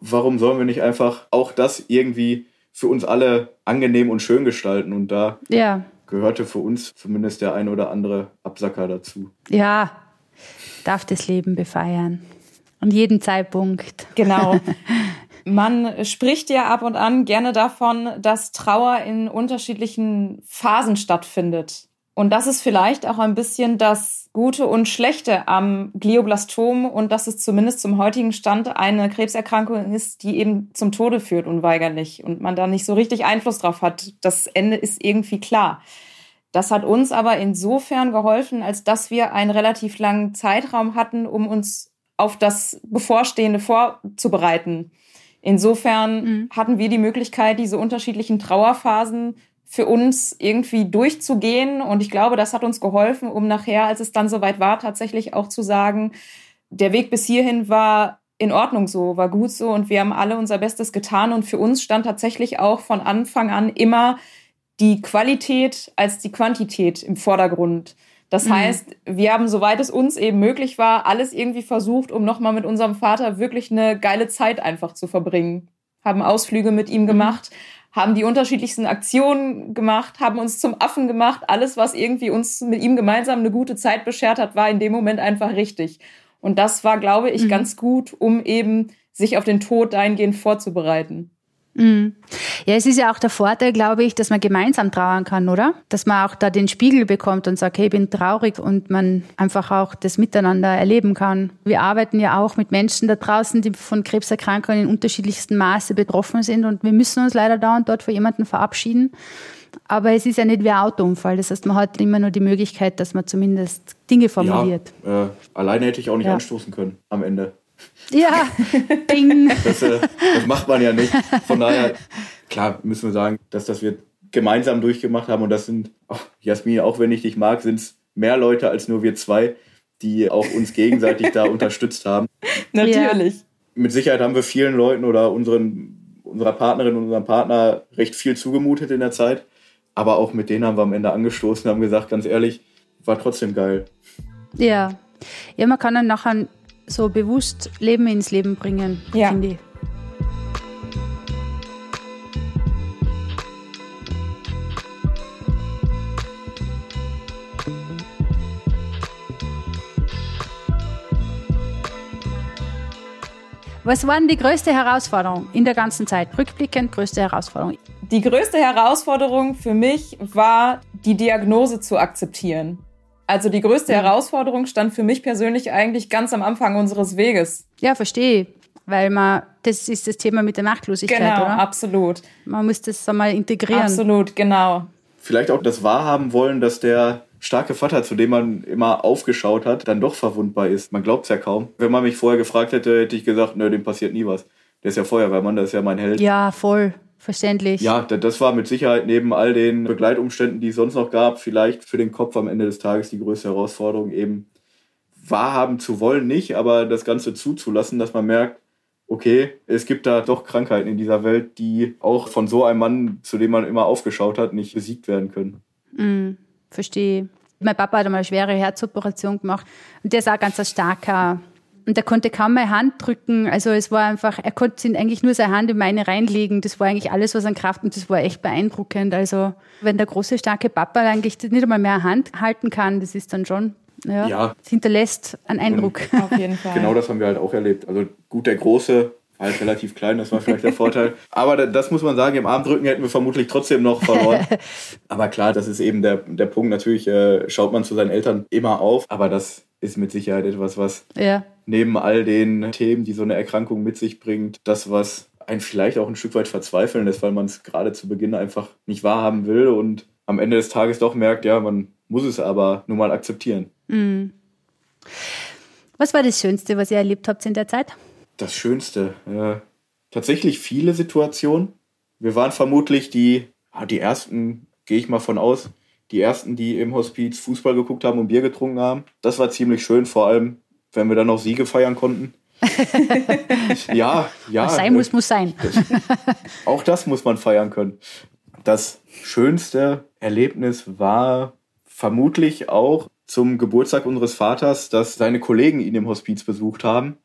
warum sollen wir nicht einfach auch das irgendwie für uns alle angenehm und schön gestalten? Und da ja. gehörte für uns zumindest der ein oder andere Absacker dazu. Ja, darf das Leben befeiern. Und jeden Zeitpunkt. Genau. Man spricht ja ab und an gerne davon, dass Trauer in unterschiedlichen Phasen stattfindet. Und das ist vielleicht auch ein bisschen das Gute und Schlechte am Glioblastom und dass es zumindest zum heutigen Stand eine Krebserkrankung ist, die eben zum Tode führt unweigerlich und man da nicht so richtig Einfluss drauf hat. Das Ende ist irgendwie klar. Das hat uns aber insofern geholfen, als dass wir einen relativ langen Zeitraum hatten, um uns auf das Bevorstehende vorzubereiten. Insofern mhm. hatten wir die Möglichkeit, diese unterschiedlichen Trauerphasen für uns irgendwie durchzugehen. Und ich glaube, das hat uns geholfen, um nachher, als es dann soweit war, tatsächlich auch zu sagen, der Weg bis hierhin war in Ordnung so, war gut so und wir haben alle unser Bestes getan. Und für uns stand tatsächlich auch von Anfang an immer die Qualität als die Quantität im Vordergrund. Das mhm. heißt, wir haben, soweit es uns eben möglich war, alles irgendwie versucht, um nochmal mit unserem Vater wirklich eine geile Zeit einfach zu verbringen. Haben Ausflüge mit ihm mhm. gemacht, mhm haben die unterschiedlichsten Aktionen gemacht, haben uns zum Affen gemacht. Alles, was irgendwie uns mit ihm gemeinsam eine gute Zeit beschert hat, war in dem Moment einfach richtig. Und das war, glaube ich, mhm. ganz gut, um eben sich auf den Tod dahingehend vorzubereiten. Mhm. Ja, es ist ja auch der Vorteil, glaube ich, dass man gemeinsam trauern kann, oder? Dass man auch da den Spiegel bekommt und sagt, hey, ich bin traurig und man einfach auch das Miteinander erleben kann. Wir arbeiten ja auch mit Menschen da draußen, die von Krebserkrankungen in unterschiedlichstem Maße betroffen sind und wir müssen uns leider da und dort von jemandem verabschieden. Aber es ist ja nicht wie ein Autounfall. Das heißt, man hat immer nur die Möglichkeit, dass man zumindest Dinge formuliert. Ja, äh, alleine hätte ich auch nicht ja. anstoßen können am Ende. Ja, ding. Das, äh, das, macht man ja nicht. Von daher, klar, müssen wir sagen, dass das wir gemeinsam durchgemacht haben. Und das sind, oh, Jasmin, auch wenn ich dich mag, sind es mehr Leute als nur wir zwei, die auch uns gegenseitig da unterstützt haben. Natürlich. Ja. Mit Sicherheit haben wir vielen Leuten oder unseren, unserer Partnerin und unserem Partner recht viel zugemutet in der Zeit. Aber auch mit denen haben wir am Ende angestoßen und haben gesagt, ganz ehrlich, war trotzdem geil. Ja. Ja, man kann dann nachher so bewusst Leben ins Leben bringen, ja. finde ich. Was war denn die größte Herausforderung in der ganzen Zeit? Rückblickend, größte Herausforderung? Die größte Herausforderung für mich war, die Diagnose zu akzeptieren. Also die größte mhm. Herausforderung stand für mich persönlich eigentlich ganz am Anfang unseres Weges. Ja, verstehe. Weil man, das ist das Thema mit der Machtlosigkeit, genau, oder? absolut. Man muss das einmal integrieren. Absolut, genau. Vielleicht auch das wahrhaben wollen, dass der starke Vater, zu dem man immer aufgeschaut hat, dann doch verwundbar ist. Man glaubt es ja kaum. Wenn man mich vorher gefragt hätte, hätte ich gesagt, nö, dem passiert nie was. Der ist ja Feuerwehrmann, der ist ja mein Held. Ja, voll. Verständlich. Ja, das war mit Sicherheit neben all den Begleitumständen, die es sonst noch gab, vielleicht für den Kopf am Ende des Tages die größte Herausforderung, eben wahrhaben zu wollen, nicht, aber das Ganze zuzulassen, dass man merkt, okay, es gibt da doch Krankheiten in dieser Welt, die auch von so einem Mann, zu dem man immer aufgeschaut hat, nicht besiegt werden können. Mm, verstehe. Mein Papa hat einmal eine schwere Herzoperation gemacht und der ist auch ganz ein starker und er konnte kaum meine Hand drücken. Also es war einfach, er konnte eigentlich nur seine Hand in meine reinlegen. Das war eigentlich alles, was an Kraft und das war echt beeindruckend. Also wenn der große, starke Papa eigentlich nicht einmal mehr Hand halten kann, das ist dann schon, ja, ja. das hinterlässt einen Eindruck. Und Auf jeden Fall. Genau das haben wir halt auch erlebt. Also gut, der Große halt relativ klein, das war vielleicht der Vorteil. Aber das muss man sagen, im Armdrücken hätten wir vermutlich trotzdem noch verloren. Aber klar, das ist eben der, der Punkt. Natürlich äh, schaut man zu seinen Eltern immer auf, aber das ist mit Sicherheit etwas, was ja. Neben all den Themen, die so eine Erkrankung mit sich bringt, das, was einen vielleicht auch ein Stück weit verzweifeln lässt, weil man es gerade zu Beginn einfach nicht wahrhaben will und am Ende des Tages doch merkt, ja, man muss es aber nun mal akzeptieren. Mhm. Was war das Schönste, was ihr erlebt habt in der Zeit? Das Schönste. Ja. Tatsächlich viele Situationen. Wir waren vermutlich die, die ersten, gehe ich mal von aus, die ersten, die im Hospiz Fußball geguckt haben und Bier getrunken haben. Das war ziemlich schön, vor allem, wenn wir dann noch Siege feiern konnten. ja, ja. Was sein muss, muss sein. auch das muss man feiern können. Das schönste Erlebnis war vermutlich auch zum Geburtstag unseres Vaters, dass seine Kollegen ihn im Hospiz besucht haben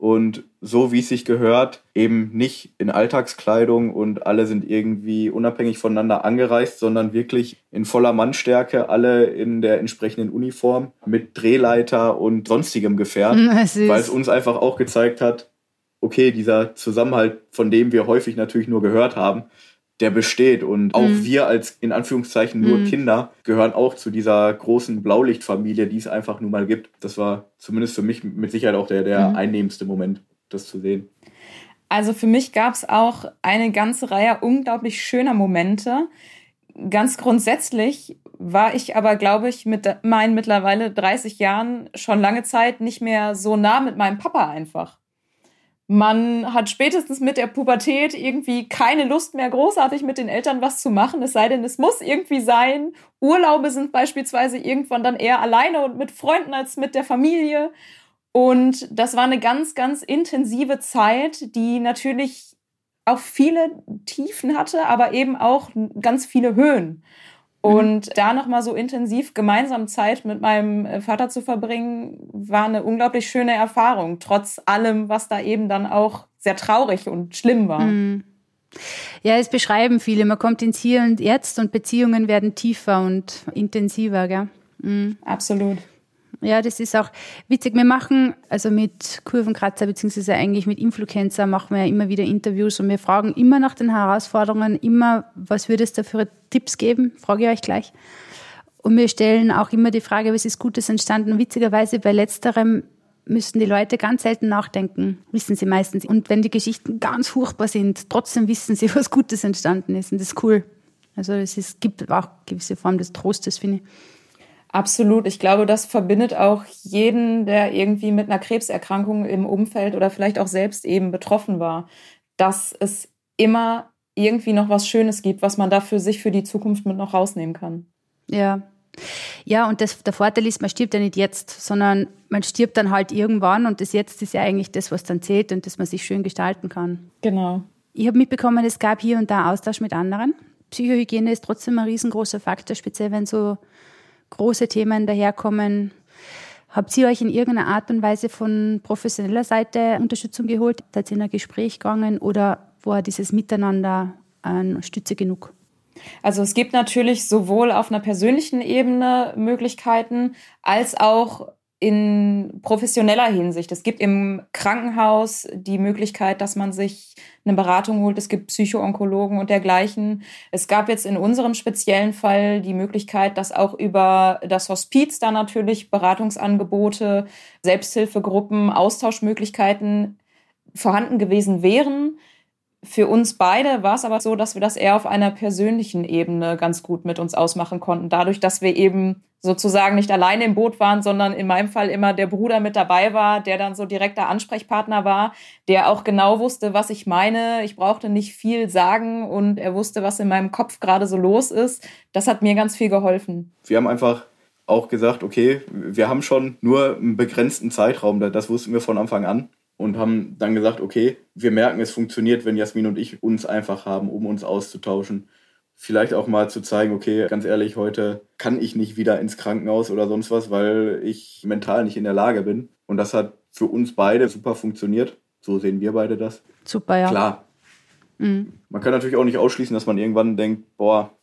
und so wie es sich gehört, eben nicht in Alltagskleidung und alle sind irgendwie unabhängig voneinander angereist, sondern wirklich in voller Mannstärke, alle in der entsprechenden Uniform mit Drehleiter und sonstigem Gefährt, weil es uns einfach auch gezeigt hat, okay, dieser Zusammenhalt, von dem wir häufig natürlich nur gehört haben, der besteht. Und auch mhm. wir als in Anführungszeichen nur mhm. Kinder gehören auch zu dieser großen Blaulichtfamilie, die es einfach nun mal gibt. Das war zumindest für mich mit Sicherheit auch der, der mhm. einnehmendste Moment, das zu sehen. Also für mich gab es auch eine ganze Reihe unglaublich schöner Momente. Ganz grundsätzlich war ich aber, glaube ich, mit meinen mittlerweile 30 Jahren schon lange Zeit nicht mehr so nah mit meinem Papa einfach. Man hat spätestens mit der Pubertät irgendwie keine Lust mehr, großartig mit den Eltern was zu machen, es sei denn, es muss irgendwie sein. Urlaube sind beispielsweise irgendwann dann eher alleine und mit Freunden als mit der Familie. Und das war eine ganz, ganz intensive Zeit, die natürlich auch viele Tiefen hatte, aber eben auch ganz viele Höhen. Mhm. Und da nochmal so intensiv gemeinsam Zeit mit meinem äh, Vater zu verbringen, war eine unglaublich schöne Erfahrung, trotz allem, was da eben dann auch sehr traurig und schlimm war. Mhm. Ja, es beschreiben viele. Man kommt ins Hier und Jetzt und Beziehungen werden tiefer und intensiver, gell? Mhm. Absolut. Ja, das ist auch witzig. Wir machen, also mit Kurvenkratzer beziehungsweise eigentlich mit Influencer machen wir ja immer wieder Interviews und wir fragen immer nach den Herausforderungen, immer, was würde es da für Tipps geben? Frage ich euch gleich. Und wir stellen auch immer die Frage, was ist Gutes entstanden? Witzigerweise bei letzterem müssen die Leute ganz selten nachdenken, wissen sie meistens. Und wenn die Geschichten ganz furchtbar sind, trotzdem wissen sie, was Gutes entstanden ist. Und das ist cool. Also es gibt auch gewisse Form des Trostes, finde ich. Absolut. Ich glaube, das verbindet auch jeden, der irgendwie mit einer Krebserkrankung im Umfeld oder vielleicht auch selbst eben betroffen war, dass es immer irgendwie noch was Schönes gibt, was man da für sich für die Zukunft mit noch rausnehmen kann. Ja. Ja, und das, der Vorteil ist, man stirbt ja nicht jetzt, sondern man stirbt dann halt irgendwann und das Jetzt ist ja eigentlich das, was dann zählt und das man sich schön gestalten kann. Genau. Ich habe mitbekommen, es gab hier und da Austausch mit anderen. Psychohygiene ist trotzdem ein riesengroßer Faktor, speziell wenn so große Themen daherkommen. Habt ihr euch in irgendeiner Art und Weise von professioneller Seite Unterstützung geholt? Seid ihr in ein Gespräch gegangen oder war dieses Miteinander eine Stütze genug? Also es gibt natürlich sowohl auf einer persönlichen Ebene Möglichkeiten als auch in professioneller Hinsicht. Es gibt im Krankenhaus die Möglichkeit, dass man sich eine Beratung holt. Es gibt Psychoonkologen und dergleichen. Es gab jetzt in unserem speziellen Fall die Möglichkeit, dass auch über das Hospiz da natürlich Beratungsangebote, Selbsthilfegruppen, Austauschmöglichkeiten vorhanden gewesen wären. Für uns beide war es aber so, dass wir das eher auf einer persönlichen Ebene ganz gut mit uns ausmachen konnten. Dadurch, dass wir eben sozusagen nicht alleine im Boot waren, sondern in meinem Fall immer der Bruder mit dabei war, der dann so direkter Ansprechpartner war, der auch genau wusste, was ich meine. Ich brauchte nicht viel sagen und er wusste, was in meinem Kopf gerade so los ist. Das hat mir ganz viel geholfen. Wir haben einfach auch gesagt, okay, wir haben schon nur einen begrenzten Zeitraum, das wussten wir von Anfang an und haben dann gesagt, okay, wir merken, es funktioniert, wenn Jasmin und ich uns einfach haben, um uns auszutauschen. Vielleicht auch mal zu zeigen, okay, ganz ehrlich, heute kann ich nicht wieder ins Krankenhaus oder sonst was, weil ich mental nicht in der Lage bin. Und das hat für uns beide super funktioniert. So sehen wir beide das. Super, ja. Klar. Mhm. Man kann natürlich auch nicht ausschließen, dass man irgendwann denkt, boah,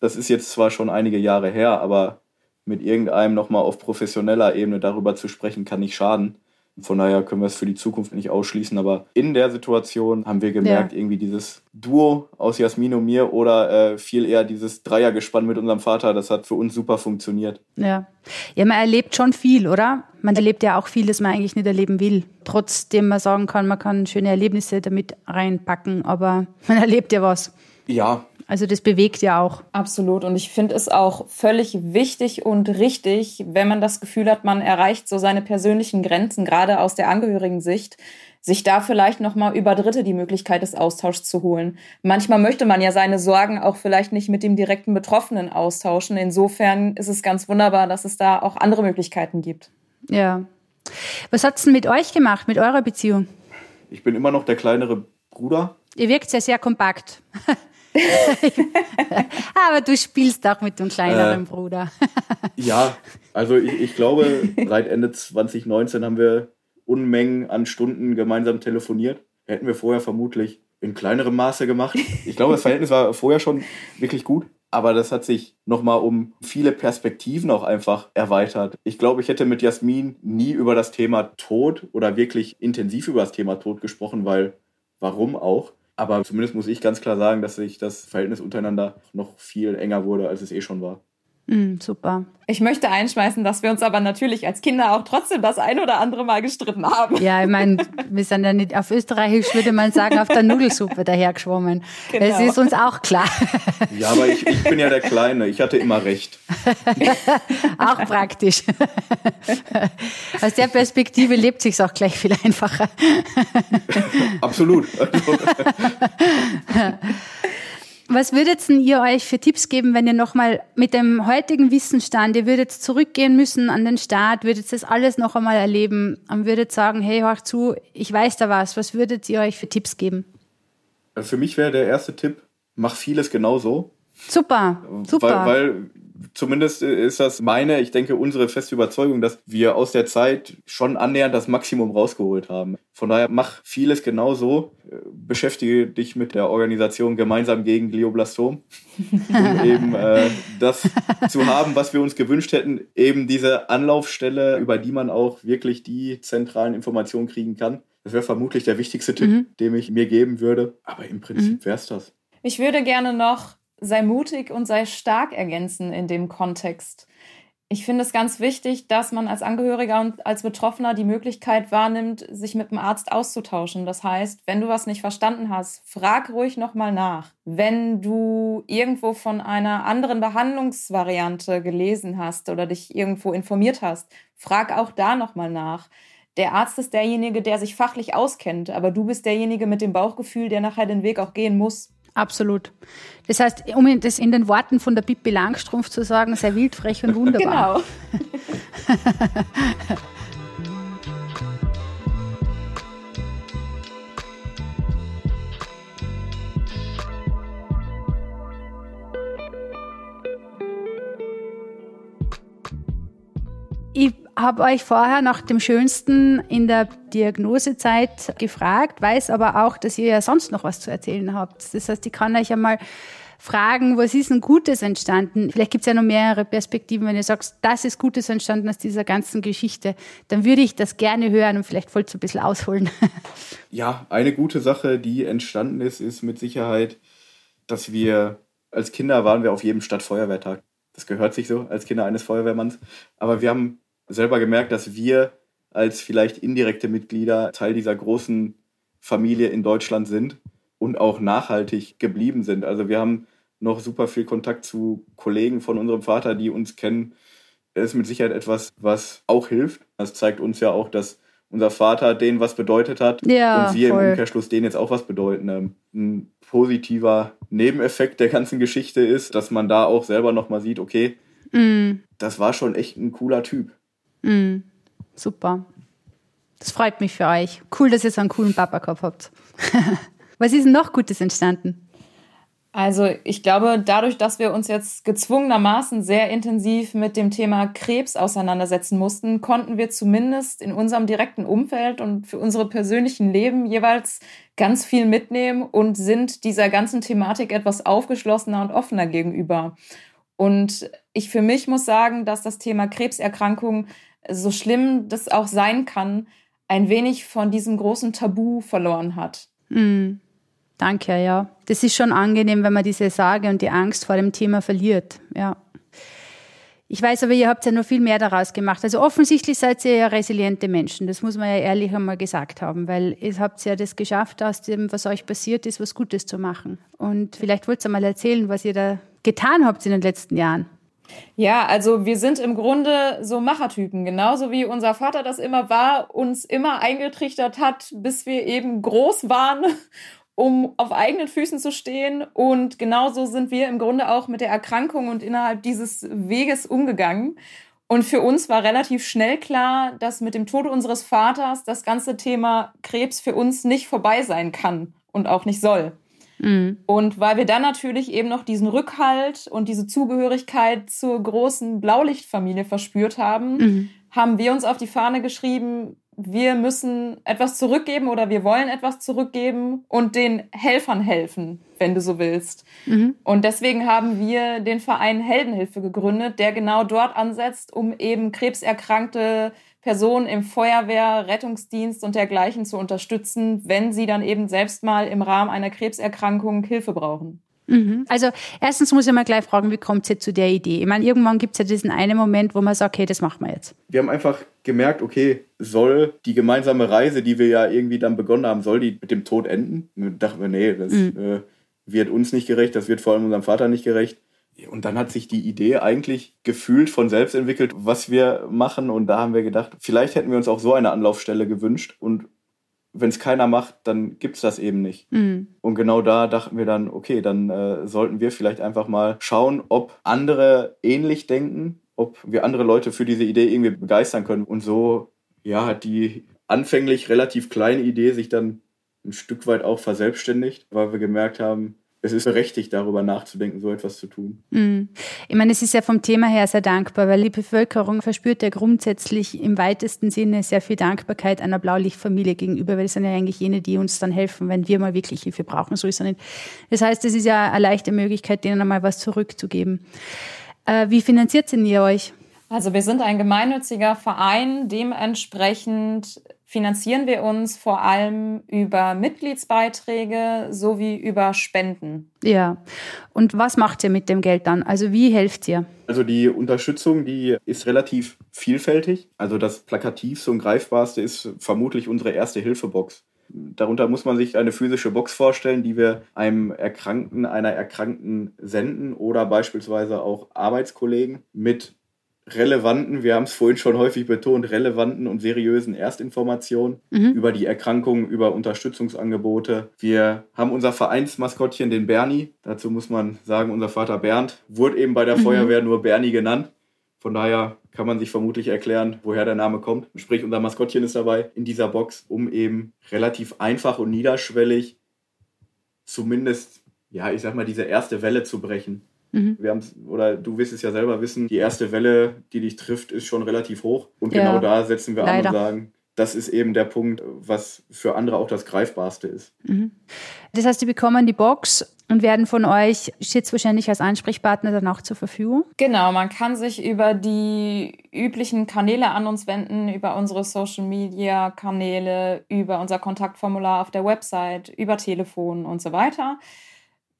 das ist jetzt zwar schon einige Jahre her, aber mit irgendeinem nochmal auf professioneller Ebene darüber zu sprechen, kann nicht schaden. Von daher können wir es für die Zukunft nicht ausschließen. Aber in der Situation haben wir gemerkt, ja. irgendwie dieses Duo aus Jasmin und mir oder äh, viel eher dieses Dreiergespann mit unserem Vater, das hat für uns super funktioniert. Ja. Ja, man erlebt schon viel, oder? Man erlebt ja auch viel, das man eigentlich nicht erleben will. Trotzdem man sagen kann, man kann schöne Erlebnisse damit reinpacken, aber man erlebt ja was. Ja, also das bewegt ja auch. Absolut. Und ich finde es auch völlig wichtig und richtig, wenn man das Gefühl hat, man erreicht so seine persönlichen Grenzen, gerade aus der Angehörigen-Sicht, sich da vielleicht nochmal über Dritte die Möglichkeit des Austauschs zu holen. Manchmal möchte man ja seine Sorgen auch vielleicht nicht mit dem direkten Betroffenen austauschen. Insofern ist es ganz wunderbar, dass es da auch andere Möglichkeiten gibt. Ja. Was hat es denn mit euch gemacht, mit eurer Beziehung? Ich bin immer noch der kleinere Bruder. Ihr wirkt ja sehr kompakt. Aber du spielst auch mit dem kleineren äh, Bruder. ja, also ich, ich glaube, seit Ende 2019 haben wir Unmengen an Stunden gemeinsam telefoniert. Hätten wir vorher vermutlich in kleinerem Maße gemacht. Ich glaube, das Verhältnis war vorher schon wirklich gut. Aber das hat sich nochmal um viele Perspektiven auch einfach erweitert. Ich glaube, ich hätte mit Jasmin nie über das Thema Tod oder wirklich intensiv über das Thema Tod gesprochen, weil warum auch? Aber zumindest muss ich ganz klar sagen, dass sich das Verhältnis untereinander noch viel enger wurde, als es eh schon war. Mm, super. Ich möchte einschmeißen, dass wir uns aber natürlich als Kinder auch trotzdem das ein oder andere Mal gestritten haben. Ja, ich meine, wir sind ja nicht auf Österreichisch, würde man sagen, auf der Nudelsuppe dahergeschwommen. Genau. Das ist uns auch klar. Ja, aber ich, ich bin ja der Kleine. Ich hatte immer recht. auch praktisch. Aus der Perspektive lebt sich auch gleich viel einfacher. Absolut. Was würdet ihr euch für Tipps geben, wenn ihr nochmal mit dem heutigen Wissensstand, ihr würdet zurückgehen müssen an den Start, würdet das alles noch einmal erleben und würdet sagen, hey, hör zu, ich weiß da was. Was würdet ihr euch für Tipps geben? Für mich wäre der erste Tipp, mach vieles genauso. Super, super. Weil, weil zumindest ist das meine, ich denke, unsere feste Überzeugung, dass wir aus der Zeit schon annähernd das Maximum rausgeholt haben. Von daher mach vieles genauso. Beschäftige dich mit der Organisation gemeinsam gegen Glioblastom, um eben äh, das zu haben, was wir uns gewünscht hätten. Eben diese Anlaufstelle, über die man auch wirklich die zentralen Informationen kriegen kann. Das wäre vermutlich der wichtigste Tipp, mhm. den ich mir geben würde. Aber im Prinzip mhm. wäre es das. Ich würde gerne noch sei mutig und sei stark ergänzen in dem Kontext. Ich finde es ganz wichtig, dass man als Angehöriger und als Betroffener die Möglichkeit wahrnimmt, sich mit dem Arzt auszutauschen. Das heißt, wenn du was nicht verstanden hast, frag ruhig nochmal nach. Wenn du irgendwo von einer anderen Behandlungsvariante gelesen hast oder dich irgendwo informiert hast, frag auch da nochmal nach. Der Arzt ist derjenige, der sich fachlich auskennt, aber du bist derjenige mit dem Bauchgefühl, der nachher den Weg auch gehen muss. Absolut. Das heißt, um das in den Worten von der Pippi Langstrumpf zu sagen, sehr wild, frech und wunderbar. Genau. habe euch vorher nach dem Schönsten in der Diagnosezeit gefragt, weiß aber auch, dass ihr ja sonst noch was zu erzählen habt. Das heißt, ich kann euch einmal fragen, was ist ein Gutes entstanden? Vielleicht gibt es ja noch mehrere Perspektiven, wenn du sagst, das ist Gutes entstanden aus dieser ganzen Geschichte, dann würde ich das gerne hören und vielleicht wolltest du ein bisschen ausholen. Ja, eine gute Sache, die entstanden ist, ist mit Sicherheit, dass wir als Kinder waren wir auf jedem Stadtfeuerwehrtag. Das gehört sich so als Kinder eines Feuerwehrmanns. Aber wir haben selber gemerkt, dass wir als vielleicht indirekte Mitglieder Teil dieser großen Familie in Deutschland sind und auch nachhaltig geblieben sind. Also wir haben noch super viel Kontakt zu Kollegen von unserem Vater, die uns kennen. Das ist mit Sicherheit etwas, was auch hilft. Das zeigt uns ja auch, dass unser Vater denen was bedeutet hat ja, und wir voll. im Umkehrschluss denen jetzt auch was bedeuten. Ähm, Ein positiver Nebeneffekt der ganzen Geschichte ist, dass man da auch selber nochmal sieht, okay, Mm, das war schon echt ein cooler Typ. Mm, super. Das freut mich für euch. Cool, dass ihr so einen coolen Papa gehabt habt. was ist noch Gutes entstanden? Also ich glaube, dadurch, dass wir uns jetzt gezwungenermaßen sehr intensiv mit dem Thema Krebs auseinandersetzen mussten, konnten wir zumindest in unserem direkten Umfeld und für unsere persönlichen Leben jeweils ganz viel mitnehmen und sind dieser ganzen Thematik etwas aufgeschlossener und offener gegenüber. Und ich für mich muss sagen, dass das Thema Krebserkrankung, so schlimm das auch sein kann, ein wenig von diesem großen Tabu verloren hat. Mm, danke, ja. Das ist schon angenehm, wenn man diese Sorge und die Angst vor dem Thema verliert. Ja. Ich weiß aber, ihr habt ja noch viel mehr daraus gemacht. Also offensichtlich seid ihr ja resiliente Menschen. Das muss man ja ehrlich einmal gesagt haben, weil ihr habt ja das geschafft, aus dem, was euch passiert ist, was Gutes zu machen. Und vielleicht wollt ihr mal erzählen, was ihr da getan habt in den letzten Jahren. Ja, also wir sind im Grunde so Machertypen, genauso wie unser Vater das immer war, uns immer eingetrichtert hat, bis wir eben groß waren, um auf eigenen Füßen zu stehen. Und genauso sind wir im Grunde auch mit der Erkrankung und innerhalb dieses Weges umgegangen. Und für uns war relativ schnell klar, dass mit dem Tod unseres Vaters das ganze Thema Krebs für uns nicht vorbei sein kann und auch nicht soll. Und weil wir dann natürlich eben noch diesen Rückhalt und diese Zugehörigkeit zur großen Blaulichtfamilie verspürt haben, Mhm. haben wir uns auf die Fahne geschrieben, wir müssen etwas zurückgeben oder wir wollen etwas zurückgeben und den Helfern helfen, wenn du so willst. Mhm. Und deswegen haben wir den Verein Heldenhilfe gegründet, der genau dort ansetzt, um eben krebserkrankte Personen im Feuerwehr, Rettungsdienst und dergleichen zu unterstützen, wenn sie dann eben selbst mal im Rahmen einer Krebserkrankung Hilfe brauchen. Mhm. Also erstens muss ich mal gleich fragen, wie kommt ihr zu der Idee? Ich meine, irgendwann gibt es ja diesen einen Moment, wo man sagt, okay, das machen wir jetzt. Wir haben einfach gemerkt, okay, soll die gemeinsame Reise, die wir ja irgendwie dann begonnen haben, soll die mit dem Tod enden? Und da dachten wir, nee, das äh, wird uns nicht gerecht, das wird vor allem unserem Vater nicht gerecht. Und dann hat sich die Idee eigentlich gefühlt von selbst entwickelt, was wir machen. Und da haben wir gedacht, vielleicht hätten wir uns auch so eine Anlaufstelle gewünscht. Und wenn es keiner macht, dann gibt es das eben nicht. Mhm. Und genau da dachten wir dann, okay, dann äh, sollten wir vielleicht einfach mal schauen, ob andere ähnlich denken, ob wir andere Leute für diese Idee irgendwie begeistern können. Und so ja, hat die anfänglich relativ kleine Idee sich dann ein Stück weit auch verselbstständigt, weil wir gemerkt haben, es ist berechtigt, darüber nachzudenken, so etwas zu tun. Mhm. Ich meine, es ist ja vom Thema her sehr dankbar, weil die Bevölkerung verspürt ja grundsätzlich im weitesten Sinne sehr viel Dankbarkeit einer Blaulichtfamilie gegenüber, weil das sind ja eigentlich jene, die uns dann helfen, wenn wir mal wirklich Hilfe brauchen. So ist es nicht. Das heißt, es ist ja eine leichte Möglichkeit, denen einmal was zurückzugeben. Äh, wie finanziert denn ihr euch? Also wir sind ein gemeinnütziger Verein, dementsprechend finanzieren wir uns vor allem über Mitgliedsbeiträge sowie über Spenden. Ja. Und was macht ihr mit dem Geld dann? Also wie helft ihr? Also die Unterstützung, die ist relativ vielfältig. Also das plakativste und greifbarste ist vermutlich unsere erste Hilfebox. Darunter muss man sich eine physische Box vorstellen, die wir einem Erkrankten, einer Erkrankten senden oder beispielsweise auch Arbeitskollegen mit relevanten, wir haben es vorhin schon häufig betont, relevanten und seriösen Erstinformationen Mhm. über die Erkrankung, über Unterstützungsangebote. Wir haben unser Vereinsmaskottchen, den Bernie. Dazu muss man sagen, unser Vater Bernd wurde eben bei der Feuerwehr nur Bernie genannt. Von daher kann man sich vermutlich erklären, woher der Name kommt. Sprich, unser Maskottchen ist dabei in dieser Box, um eben relativ einfach und niederschwellig zumindest, ja, ich sag mal, diese erste Welle zu brechen. Mhm. Wir haben oder du wirst es ja selber wissen, die erste Welle, die dich trifft, ist schon relativ hoch. Und Ja, genau da setzen wir leider. an und sagen, das ist eben der Punkt, was für andere auch das Greifbarste ist. Mhm. Das heißt, die bekommen die Box und werden von euch jetzt wahrscheinlich als Ansprechpartner dann auch zur Verfügung? Genau, man kann sich über die üblichen Kanäle an uns wenden, über unsere Social Media Kanäle, über unser Kontaktformular auf der Website, über Telefon und so weiter.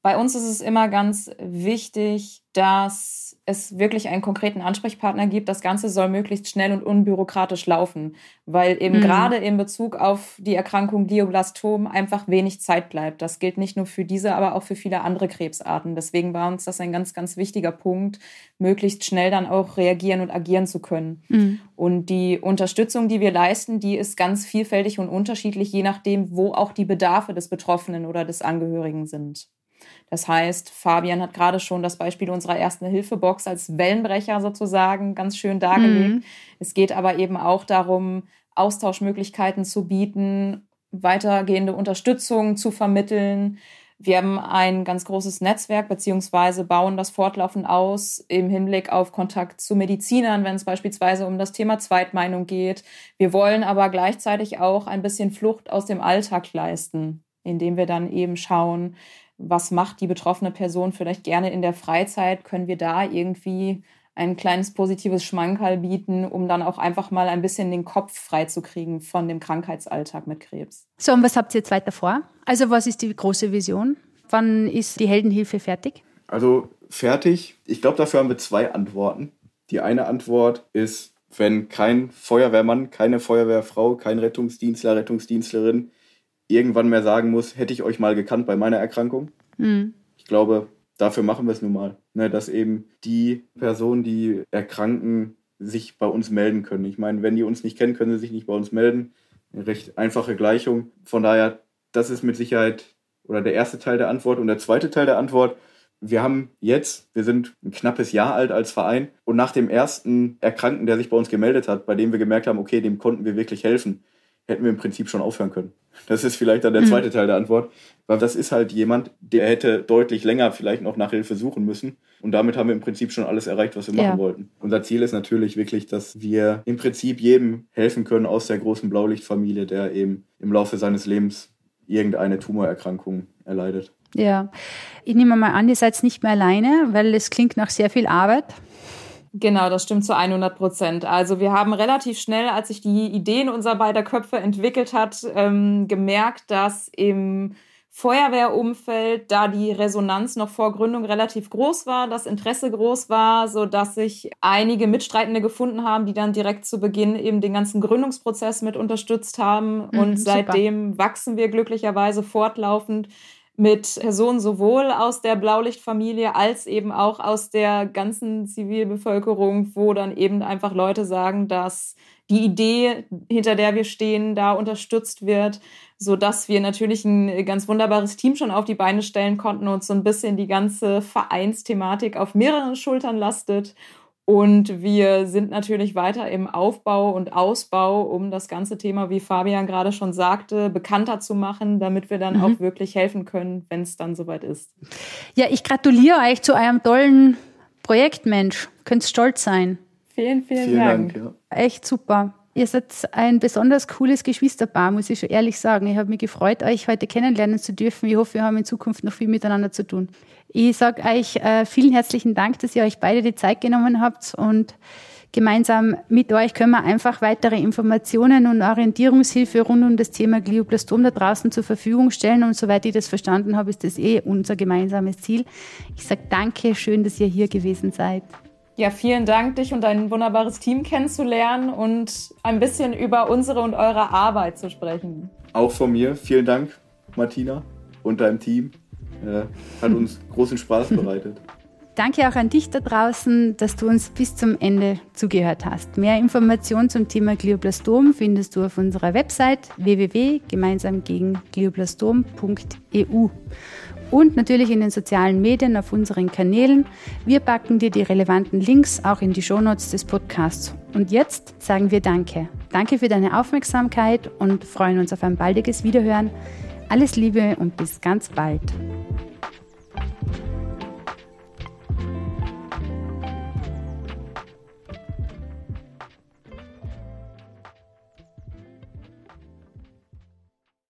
Bei uns ist es immer ganz wichtig, dass es wirklich einen konkreten Ansprechpartner gibt. Das Ganze soll möglichst schnell und unbürokratisch laufen, weil eben mhm. gerade in Bezug auf die Erkrankung Glioblastom einfach wenig Zeit bleibt. Das gilt nicht nur für diese, aber auch für viele andere Krebsarten. Deswegen war uns das ein ganz, ganz wichtiger Punkt, möglichst schnell dann auch reagieren und agieren zu können. Mhm. Und die Unterstützung, die wir leisten, die ist ganz vielfältig und unterschiedlich, je nachdem, wo auch die Bedarfe des Betroffenen oder des Angehörigen sind. Das heißt, Fabian hat gerade schon das Beispiel unserer ersten Hilfebox als Wellenbrecher sozusagen ganz schön dargelegt. Mhm. Es geht aber eben auch darum, Austauschmöglichkeiten zu bieten, weitergehende Unterstützung zu vermitteln. Wir haben ein ganz großes Netzwerk beziehungsweise bauen das fortlaufend aus im Hinblick auf Kontakt zu Medizinern, wenn es beispielsweise um das Thema Zweitmeinung geht. Wir wollen aber gleichzeitig auch ein bisschen Flucht aus dem Alltag leisten, indem wir dann eben schauen, was macht die betroffene Person vielleicht gerne in der Freizeit? Können wir da irgendwie ein kleines positives Schmankerl bieten, um dann auch einfach mal ein bisschen den Kopf freizukriegen von dem Krankheitsalltag mit Krebs. So, und was habt ihr jetzt weiter vor? Also, was ist die große Vision? Wann ist die Heldenhilfe fertig? Also, fertig. Ich glaube, dafür haben wir zwei Antworten. Die eine Antwort ist, wenn kein Feuerwehrmann, keine Feuerwehrfrau, kein Rettungsdienstler, Rettungsdienstlerin irgendwann mehr sagen muss, hätte ich euch mal gekannt bei meiner Erkrankung. Mhm. Ich glaube, dafür machen wir es nun mal. Ne, dass eben die Personen, die erkranken, sich bei uns melden können. Ich meine, wenn die uns nicht kennen, können sie sich nicht bei uns melden. Eine recht einfache Gleichung. Von daher, das ist mit Sicherheit oder der erste Teil der Antwort. Und der zweite Teil der Antwort, wir haben jetzt, wir sind ein knappes Jahr alt als Verein und nach dem ersten Erkrankten, der sich bei uns gemeldet hat, bei dem wir gemerkt haben, okay, dem konnten wir wirklich helfen, hätten wir im Prinzip schon aufhören können. Das ist vielleicht dann der zweite mhm. Teil der Antwort, weil das ist halt jemand, der hätte deutlich länger vielleicht noch nach Hilfe suchen müssen. Und damit haben wir im Prinzip schon alles erreicht, was wir machen ja. wollten. Unser Ziel ist natürlich wirklich, dass wir im Prinzip jedem helfen können aus der großen Blaulichtfamilie, der eben im Laufe seines Lebens irgendeine Tumorerkrankung erleidet. Ja, ich nehme mal an, ihr seid nicht mehr alleine, weil es klingt nach sehr viel Arbeit. Genau, das stimmt zu 100 Prozent. Also wir haben relativ schnell, als sich die Idee in unser beider Köpfe entwickelt hat, ähm, gemerkt, dass im Feuerwehrumfeld, da die Resonanz noch vor Gründung relativ groß war, das Interesse groß war, so dass sich einige Mitstreitende gefunden haben, die dann direkt zu Beginn eben den ganzen Gründungsprozess mit unterstützt haben. Mhm, und seitdem super. wachsen wir glücklicherweise fortlaufend mit Personen sowohl aus der Blaulichtfamilie als eben auch aus der ganzen Zivilbevölkerung, wo dann eben einfach Leute sagen, dass die Idee, hinter der wir stehen, da unterstützt wird, so dass wir natürlich ein ganz wunderbares Team schon auf die Beine stellen konnten und so ein bisschen die ganze Vereinsthematik auf mehreren Schultern lastet und wir sind natürlich weiter im Aufbau und Ausbau, um das ganze Thema, wie Fabian gerade schon sagte, bekannter zu machen, damit wir dann mhm. auch wirklich helfen können, wenn es dann soweit ist. Ja, ich gratuliere euch zu eurem tollen Projekt, Mensch. Könnt stolz sein. Vielen, vielen, vielen Dank. Dank ja. Echt super. Ihr seid ein besonders cooles Geschwisterpaar, muss ich schon ehrlich sagen. Ich habe mich gefreut, euch heute kennenlernen zu dürfen. Ich hoffe, wir haben in Zukunft noch viel miteinander zu tun. Ich sage euch äh, vielen herzlichen Dank, dass ihr euch beide die Zeit genommen habt und gemeinsam mit euch können wir einfach weitere Informationen und Orientierungshilfe rund um das Thema Glioblastom da draußen zur Verfügung stellen. Und soweit ich das verstanden habe, ist das eh unser gemeinsames Ziel. Ich sage danke, schön, dass ihr hier gewesen seid. Ja, vielen Dank, dich und dein wunderbares Team kennenzulernen und ein bisschen über unsere und eure Arbeit zu sprechen. Auch von mir, vielen Dank, Martina und deinem Team. Äh, hat uns großen Spaß bereitet. Danke auch an dich da draußen, dass du uns bis zum Ende zugehört hast. Mehr Informationen zum Thema Glioblastom findest du auf unserer Website www.gemeinsamgegenglioblastom.eu und natürlich in den sozialen Medien auf unseren Kanälen. Wir packen dir die relevanten Links auch in die Shownotes des Podcasts. Und jetzt sagen wir Danke. Danke für deine Aufmerksamkeit und freuen uns auf ein baldiges Wiederhören. Alles Liebe und bis ganz bald.